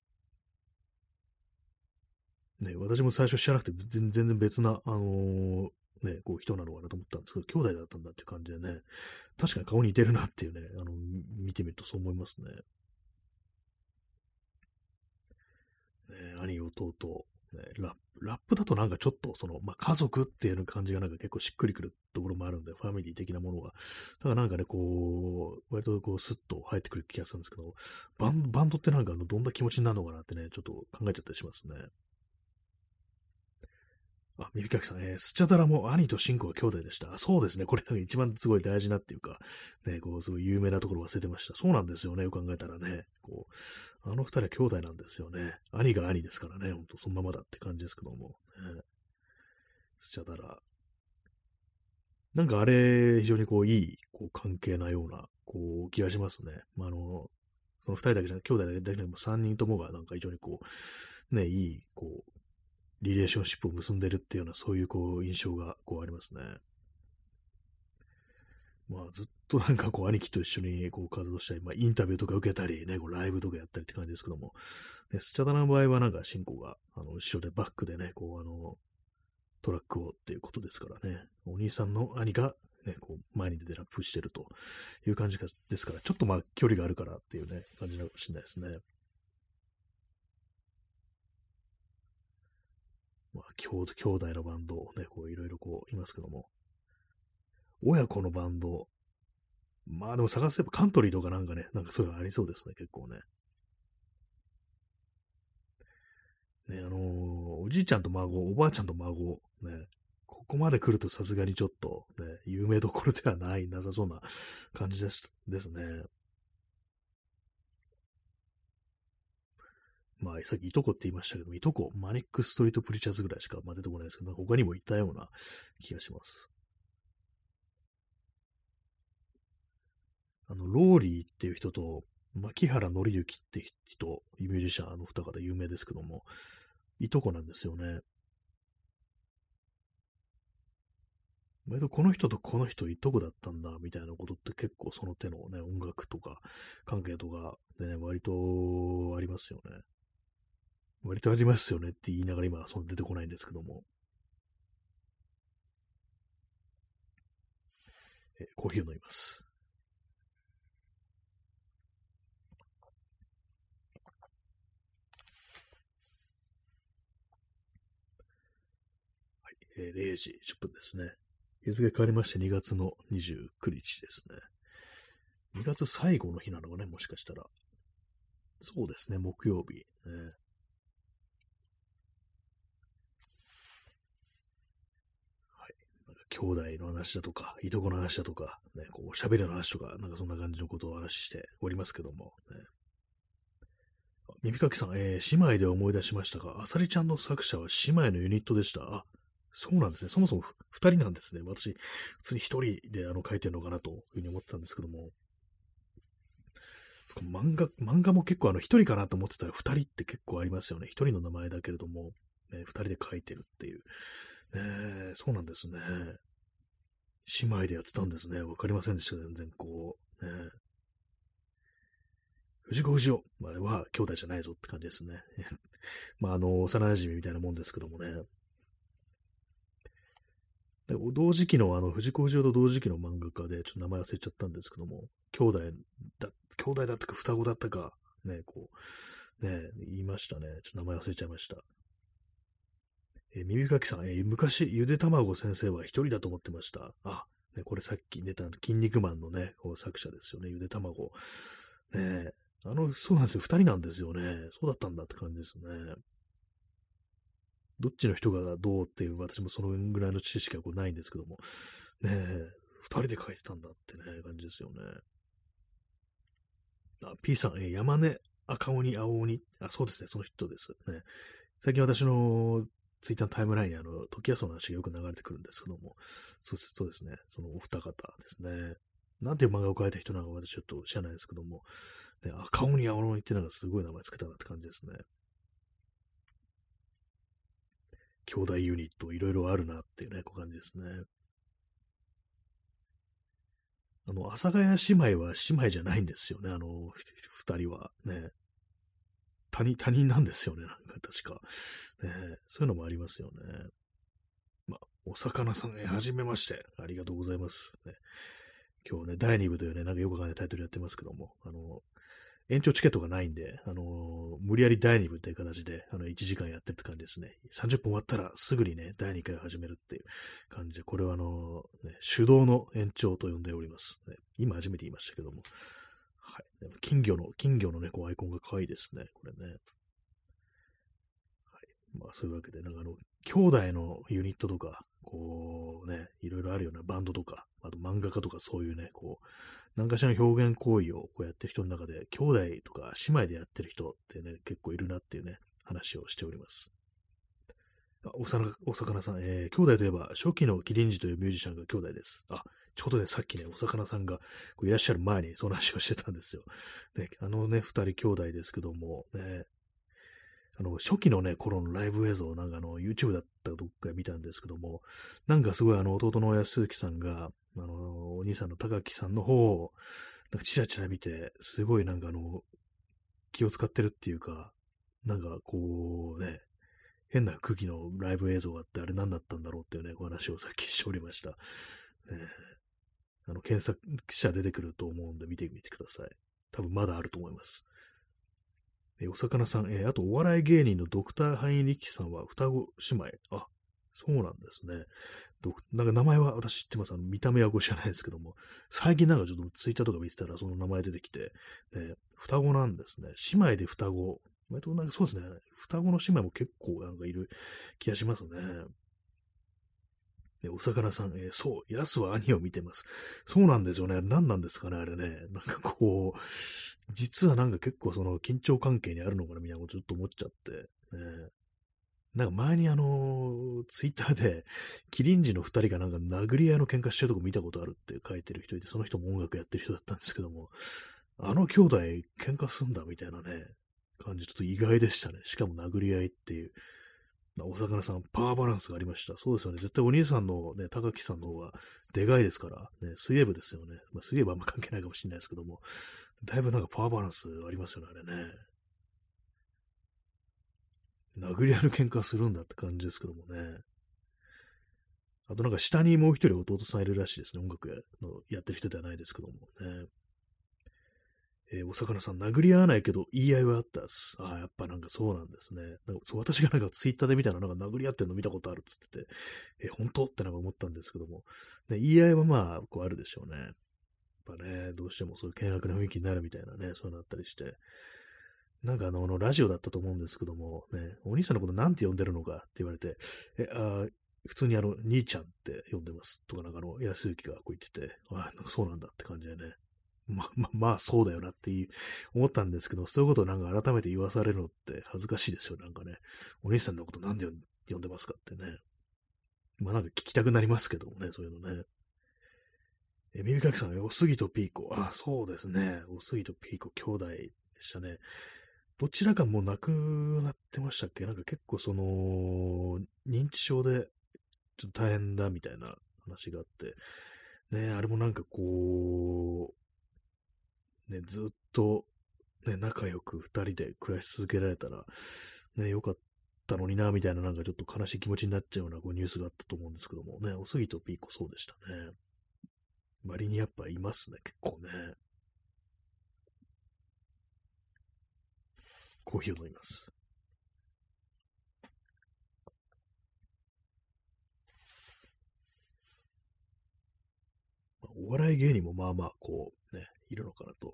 S1: ね、私も最初知らなくて、全然別な、あのー、ね、こう人なのかなと思ったんですけど、兄弟だったんだっていう感じでね、確かに顔似てるなっていうね、あの、見てみるとそう思いますね。ね兄、弟、ね、ララップだとなんかちょっとその、まあ、家族っていう感じがなんか結構しっくりくるところもあるんで、ファミリー的なものが。だからなんかね、こう、割とこうスッと入ってくる気がするんですけど、バンバンドってなんかあのどんな気持ちになるのかなってね、ちょっと考えちゃったりしますね。あ、耳かきさん、えー、スチャダラも兄とシンコは兄弟でした。そうですね。これなんか一番すごい大事なっていうか、ね、こう、すごい有名なところ忘れてました。そうなんですよね。よく考えたらね。こう、あの二人は兄弟なんですよね。兄が兄ですからね。ほんと、そのままだって感じですけども。ね、スチャダラ。なんかあれ、非常にこう、いい、こう、関係なような、こう、気がしますね。まあ、あの、その二人だけじゃなく、兄弟だけじゃなくても三人ともがなんか非常にこう、ね、いい、こう、リレーションシップを結んでるっていうような、そういうこう、印象がこうありますね。まあ、ずっとなんかこう、兄貴と一緒にこう活動したり、まあ、インタビューとか受けたり、ね、こうライブとかやったりって感じですけども、ね、スチャダの場合はなんか、進行が、あの、後ろでバックでね、こう、あの、トラックをっていうことですからね、お兄さんの兄が、ね、こう、前に出てラップしてるという感じですから、ちょっとまあ、距離があるからっていうね、感じのかもしれないですね。まあ、兄弟のバンドね、こういろいろこういますけども、親子のバンド、まあでも探せばカントリーとかなんかね、なんかそういうのありそうですね、結構ね。ね、あのー、おじいちゃんと孫、おばあちゃんと孫、ね、ここまで来るとさすがにちょっと、ね、有名どころではない、なさそうな感じですですね。まあ、さっきいとこって言いましたけど、いとこ、マニックストリートプリチャーズぐらいしか、まあ、出てこないですけど、他にもいたような気がします。あの、ローリーっていう人と、牧原紀之って人、ミュージシャン、あの二方有名ですけども、いとこなんですよね。割とこの人とこの人いとこだったんだ、みたいなことって結構その手のね、音楽とか関係とかでね、割とありますよね。割とありますよねって言いながら今、その出てこないんですけども。えコーヒーを飲みます。はい、えー、0時10分ですね。日付変わりまして2月の29日ですね。2月最後の日なのかね、もしかしたら。そうですね、木曜日。ね、兄弟の話だとか、いとこの話だとか、ね、こう喋りの話とか、なんかそんな感じのことをお話ししておりますけども、ね。耳かきさん、えー、姉妹で思い出しましたが、あさりちゃんの作者は姉妹のユニットでした。あ、そうなんですね。そもそも二人なんですね。私、普通に一人であの書いてるのかなというふうに思ってたんですけども。漫画、漫画も結構あの一人かなと思ってたら二人って結構ありますよね。一人の名前だけれども、ね、二人で書いてるっていう。ねそうなんですね。姉妹でやってたんですね。わかりませんでした、全然こう。ね藤子不二雄は兄弟じゃないぞって感じですね。[laughs] まあ、あの、幼馴染みたいなもんですけどもね。同時期の、あの、藤子不二雄と同時期の漫画家で、ちょっと名前忘れちゃったんですけども、兄弟だ、兄弟だったか双子だったか、ね、こう、ね、言いましたね。ちょっと名前忘れちゃいました。えー、耳かきさん、えー、昔、ゆで卵先生は一人だと思ってました。あ、ね、これさっき出た筋肉マンのね、こう作者ですよね、ゆで卵。ねえあの、そうなんですよ、二人なんですよね。そうだったんだって感じですね。どっちの人がどうっていう、私もそのぐらいの知識はこうないんですけども、ねえ、二人で書いてたんだってね、感じですよね。あ、P さん、え山根、赤鬼、青鬼、あ、そうですね、その人です。ね。最近私のツイッターのタイムラインにあの、時安の話がよく流れてくるんですけども、そうそうですね、そのお二方ですね。なんて漫画を描いた人なのか私ちょっと知らないですけども、ね、赤鬼、青鬼ってなんかすごい名前つけたなって感じですね。兄弟ユニットいろいろあるなっていうね、こう感じですね。あの、阿佐ヶ谷姉妹は姉妹じゃないんですよね、あの、二人はね。他人、他人なんですよね、なんか確か。ね、そういうのもありますよね。まあ、お魚さん、え、はじめまして。ありがとうございます。ね、今日ね、第2部というね、なんかよくわかんないタイトルやってますけども、あの、延長チケットがないんで、あのー、無理やり第2部っていう形で、あの、1時間やってるって感じですね。30分終わったらすぐにね、第2回を始めるっていう感じで、これはあのー、ね、手動の延長と呼んでおります、ね。今初めて言いましたけども。はい。金魚の、金魚のね、こうアイコンが可愛いですね。これね。はい。まあそういうわけで、なんかあの、兄弟のユニットとか、こうね、いろいろあるようなバンドとか、あと漫画家とかそういうね、こう、何かしらの表現行為をこうやってる人の中で、兄弟とか姉妹でやってる人ってね、結構いるなっていうね、話をしております。おさなお魚さん、えー、兄弟といえば、初期のキリンジというミュージシャンが兄弟です。あ、ちょうどね、さっきね、お魚さんがいらっしゃる前にその話をしてたんですよ。[laughs] ね、あのね、二人兄弟ですけども、ね、あの、初期のね、頃のライブ映像、なんかあの、YouTube だったどっか見たんですけども、なんかすごいあの、弟の安幸さんが、あの、お兄さんの高木さんの方を、なんかチラチラ見て、すごいなんかあの、気を使ってるっていうか、なんかこうね、変な空気のライブ映像があって、あれ何だったんだろうっていうね、お話をさっきしておりました。ね、あの、検索者出てくると思うんで見てみてください。多分まだあると思います。えお魚さん、え、あとお笑い芸人のドクターハインリッキさんは双子姉妹。あ、そうなんですね。なんか名前は私知ってます。あの見た目はご知らないですけども、最近なんかちょっとツイッターとか見てたらその名前出てきて、ね、双子なんですね。姉妹で双子。割となんかそうですね。双子の姉妹も結構なんかいる気がしますね。ね、お魚さん、えー、そう、ヤスは兄を見てます。そうなんですよね。何なんですかね、あれね。なんかこう、実はなんか結構その緊張関係にあるのかな、みたいなことずっと思っちゃって。ね、なんか前にあの、ツイッターで、キリンジの二人がなんか殴り合いの喧嘩してるとこ見たことあるって書いてる人いて、その人も音楽やってる人だったんですけども、あの兄弟喧嘩すんだみたいなね、感じ、ちょっと意外でしたね。しかも殴り合いっていう。お魚さん、パワーバランスがありました。そうですよね。絶対お兄さんのね、高木さんの方がでかいですから、ね、水泳部ですよね。まあ、水泳部はあんま関係ないかもしれないですけども、だいぶなんかパワーバランスありますよね、あれね。殴り合いの喧嘩するんだって感じですけどもね。あとなんか下にもう一人弟さんいるらしいですね。音楽のやってる人ではないですけどもね。えー、お魚さん、殴り合わないけど、言い合いはあったっす。ああ、やっぱなんかそうなんですね。なんかそう私がなんかツイッターで見たら、なんか殴り合ってんの見たことあるっつってて、えー、本当？ってなんか思ったんですけども、ね、言い合いはまあ、こうあるでしょうね。やっぱね、どうしてもそういう険悪な雰囲気になるみたいなね、そういうのあったりして。なんかあの、ラジオだったと思うんですけども、ね、お兄さんのことなんて呼んでるのかって言われて、え、あ普通にあの、兄ちゃんって呼んでますとか、なんかあの、安幸がこう言ってて、あなんかそうなんだって感じでね、ま、[laughs] ま、まあそうだよなっていう、思ったんですけど、そういうことをなんか改めて言わされるのって恥ずかしいですよ、なんかね。お兄さんのことなんで呼んでますかってね。まあなんか聞きたくなりますけどもね、そういうのね。え、耳かきさん、おすぎとピーコ。あ、そうですね。おすぎとピーコ、兄弟でしたね。どちらかもう亡くなってましたっけ？なんか結構その、認知症で、ちょっと大変だみたいな話があって、ね、あれもなんかこう、ね、ずっと、ね、仲良く二人で暮らし続けられたら、ね、よかったのにな、みたいななんかちょっと悲しい気持ちになっちゃうようなこうニュースがあったと思うんですけどもね、おすぎとピーコそうでしたね。割にやっぱいますね、結構ね。コーヒーを飲みます。お笑い芸人もまあまあ、こう、いるのかなと。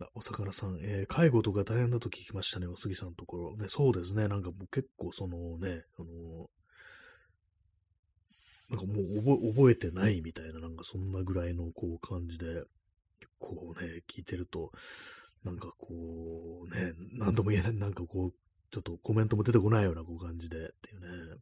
S1: あ、お魚さん、えー、介護とか大変だと聞きましたね、お杉さんのところ。ね、そうですね、なんかもう結構そのね、あのー、なんかもう覚えてないみたいな、なんかそんなぐらいのこう感じで、結構ね、聞いてると、なんかこう、ね、なんとも言えない、なんかこう、ちょっとコメントも出てこないようなこう感じでっていうね。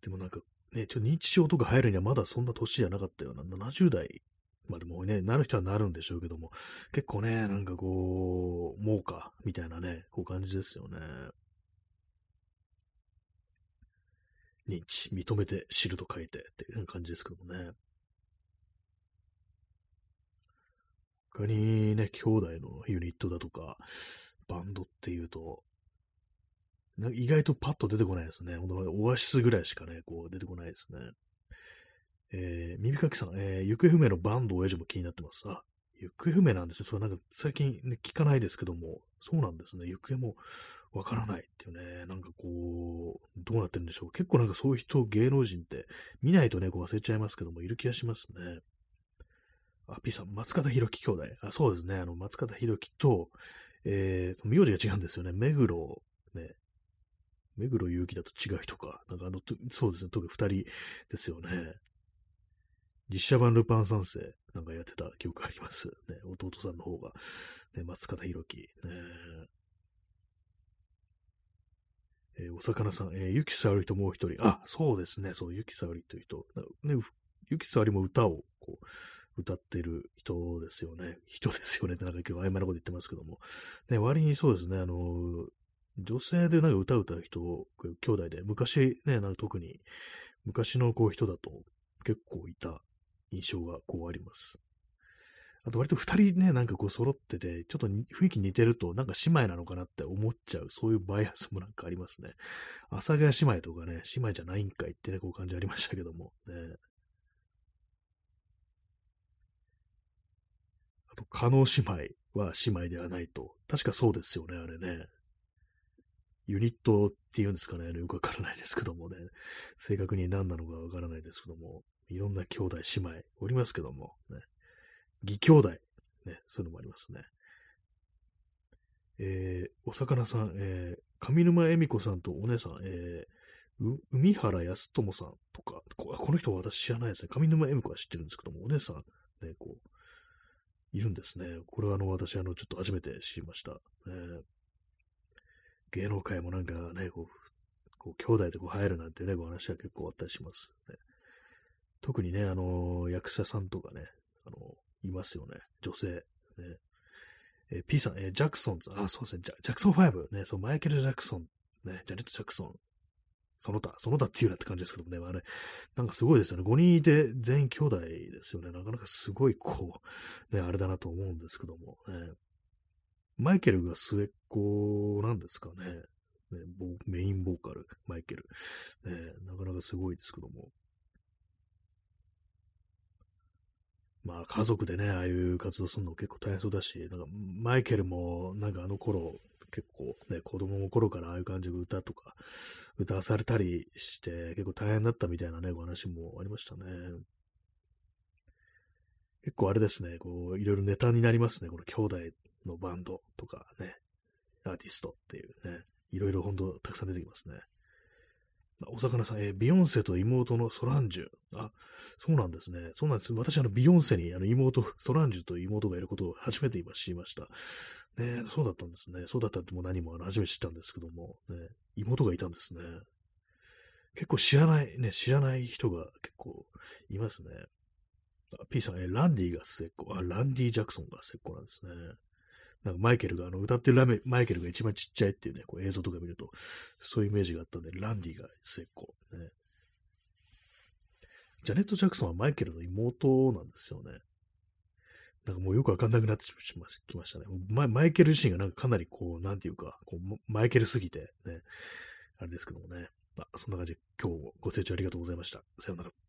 S1: でもなんかね、ちょ認知症とか入るにはまだそんな年じゃなかったような、70代まあでもね、なる人はなるんでしょうけども、結構ね、なんかこう、猛か、みたいなね、こう感じですよね。認知、認めて知ると書いてっていう感じですけどもね。他にね、兄弟のユニットだとか、バンドっていうと、なんか意外とパッと出てこないですね。ほんとオアシスぐらいしかね、こう出てこないですね。えー、耳かきさん、えー、行方不明のバンド親父も気になってます。あ、行方不明なんですね。それなんか最近、ね、聞かないですけども、そうなんですね。行方もわからないっていうね、なんかこう、どうなってるんでしょう。結構なんかそういう人、芸能人って見ないとね、こう忘れちゃいますけども、いる気がしますね。あ、P さん、松方弘樹兄弟。あ、そうですね。あの、松方弘樹と、えー、名字が違うんですよね。目黒、ね。目黒祐樹だと違う人か。なんかあの、そうですね。特に二人ですよね。実写版ルパン三世なんかやってた記憶あります。ね。弟さんの方が。ね、松方弘樹。ねえー、お魚さん、えー、ゆきさおりともう一人。あ、そうですね。そう、ゆきさおりという人。ね、ゆきさおりも歌を、こう、歌ってる人ですよね。人ですよねなんか結構曖昧なこと言ってますけども。ね、割にそうですね、あの、女性でなんか歌を歌う人、兄弟で、昔ね、なんか特に、昔のこう人だと結構いた印象がこうあります。あと割と二人ね、なんかこう揃ってて、ちょっと雰囲気似てると、なんか姉妹なのかなって思っちゃう、そういうバイアスもなんかありますね。阿佐ヶ谷姉妹とかね、姉妹じゃないんかいってね、こう感じありましたけども、ね。あと、加納姉妹は姉妹ではないと。確かそうですよね、あれね。ユニットっていうんですかね、よくわからないですけどもね。正確に何なのかわからないですけども。いろんな兄弟、姉妹おりますけども、ね。義兄弟、ね、そういうのもありますね。えー、お魚さん、えー、上沼恵美子さんとお姉さん、えー、海原康友さんとかこ、この人は私知らないですね。上沼恵美子は知ってるんですけども、お姉さん、ね、こう、いるんですね。これはあの、私、あの、ちょっと初めて知りました。えー、芸能界もなんかね、こう、こう兄弟でこう入るなんてね、お話は結構あったりします、ね。特にね、あの、役者さんとかね、あの、いますよね。女性。ね。えー、P さん、えー、ジャクソンズ、あ、そうですね、ジャジャクソン5、ね、そう、マイケル・ジャクソン、ね、ジャネット・ジャクソン、その他、その他っていうなって感じですけどもね、あれ、なんかすごいですよね。5人いて全員兄弟ですよね。なかなかすごい、こう、ね、あれだなと思うんですけども、ね。マイケルが末っ子なんですかね。ねメインボーカル、マイケル。ね、なかなかすごいですけども。まあ家族でね、ああいう活動するの結構大変そうだし、なんかマイケルもなんかあの頃結構ね、子供の頃からああいう感じで歌とか歌わされたりして結構大変だったみたいなね、お話もありましたね。結構あれですね、こう、いろいろネタになりますね、この兄弟のバンドとかね、アーティストっていうね、いろいろ本当たくさん出てきますね。お魚さん、えー、ビヨンセと妹のソランジュ。あ、そうなんですね。そうなんです。私、あの、ビヨンセにあの妹、ソランジュと妹がいることを初めて今知りました。ねそうだったんですね。そうだったっても何もあの初めて知ったんですけども、ね、妹がいたんですね。結構知らない、ね、知らない人が結構いますね。あ P さん、えランディが末っ子。あ、ランディ・ジャクソンが末っ子なんですね。なんかマイケルが、あの、歌ってるラメマイケルが一番ちっちゃいっていうね、こう映像とか見ると、そういうイメージがあったんで、ランディが末っ子。ね。ジャネット・ジャクソンはマイケルの妹なんですよね。なんかもうよくわかんなくなってきましたね。ママイケル自身がなんかかなりこう、なんていうか、こうマイケルすぎて、ね、あれですけどもね。あそんな感じで今日もご清聴ありがとうございました。さようなら。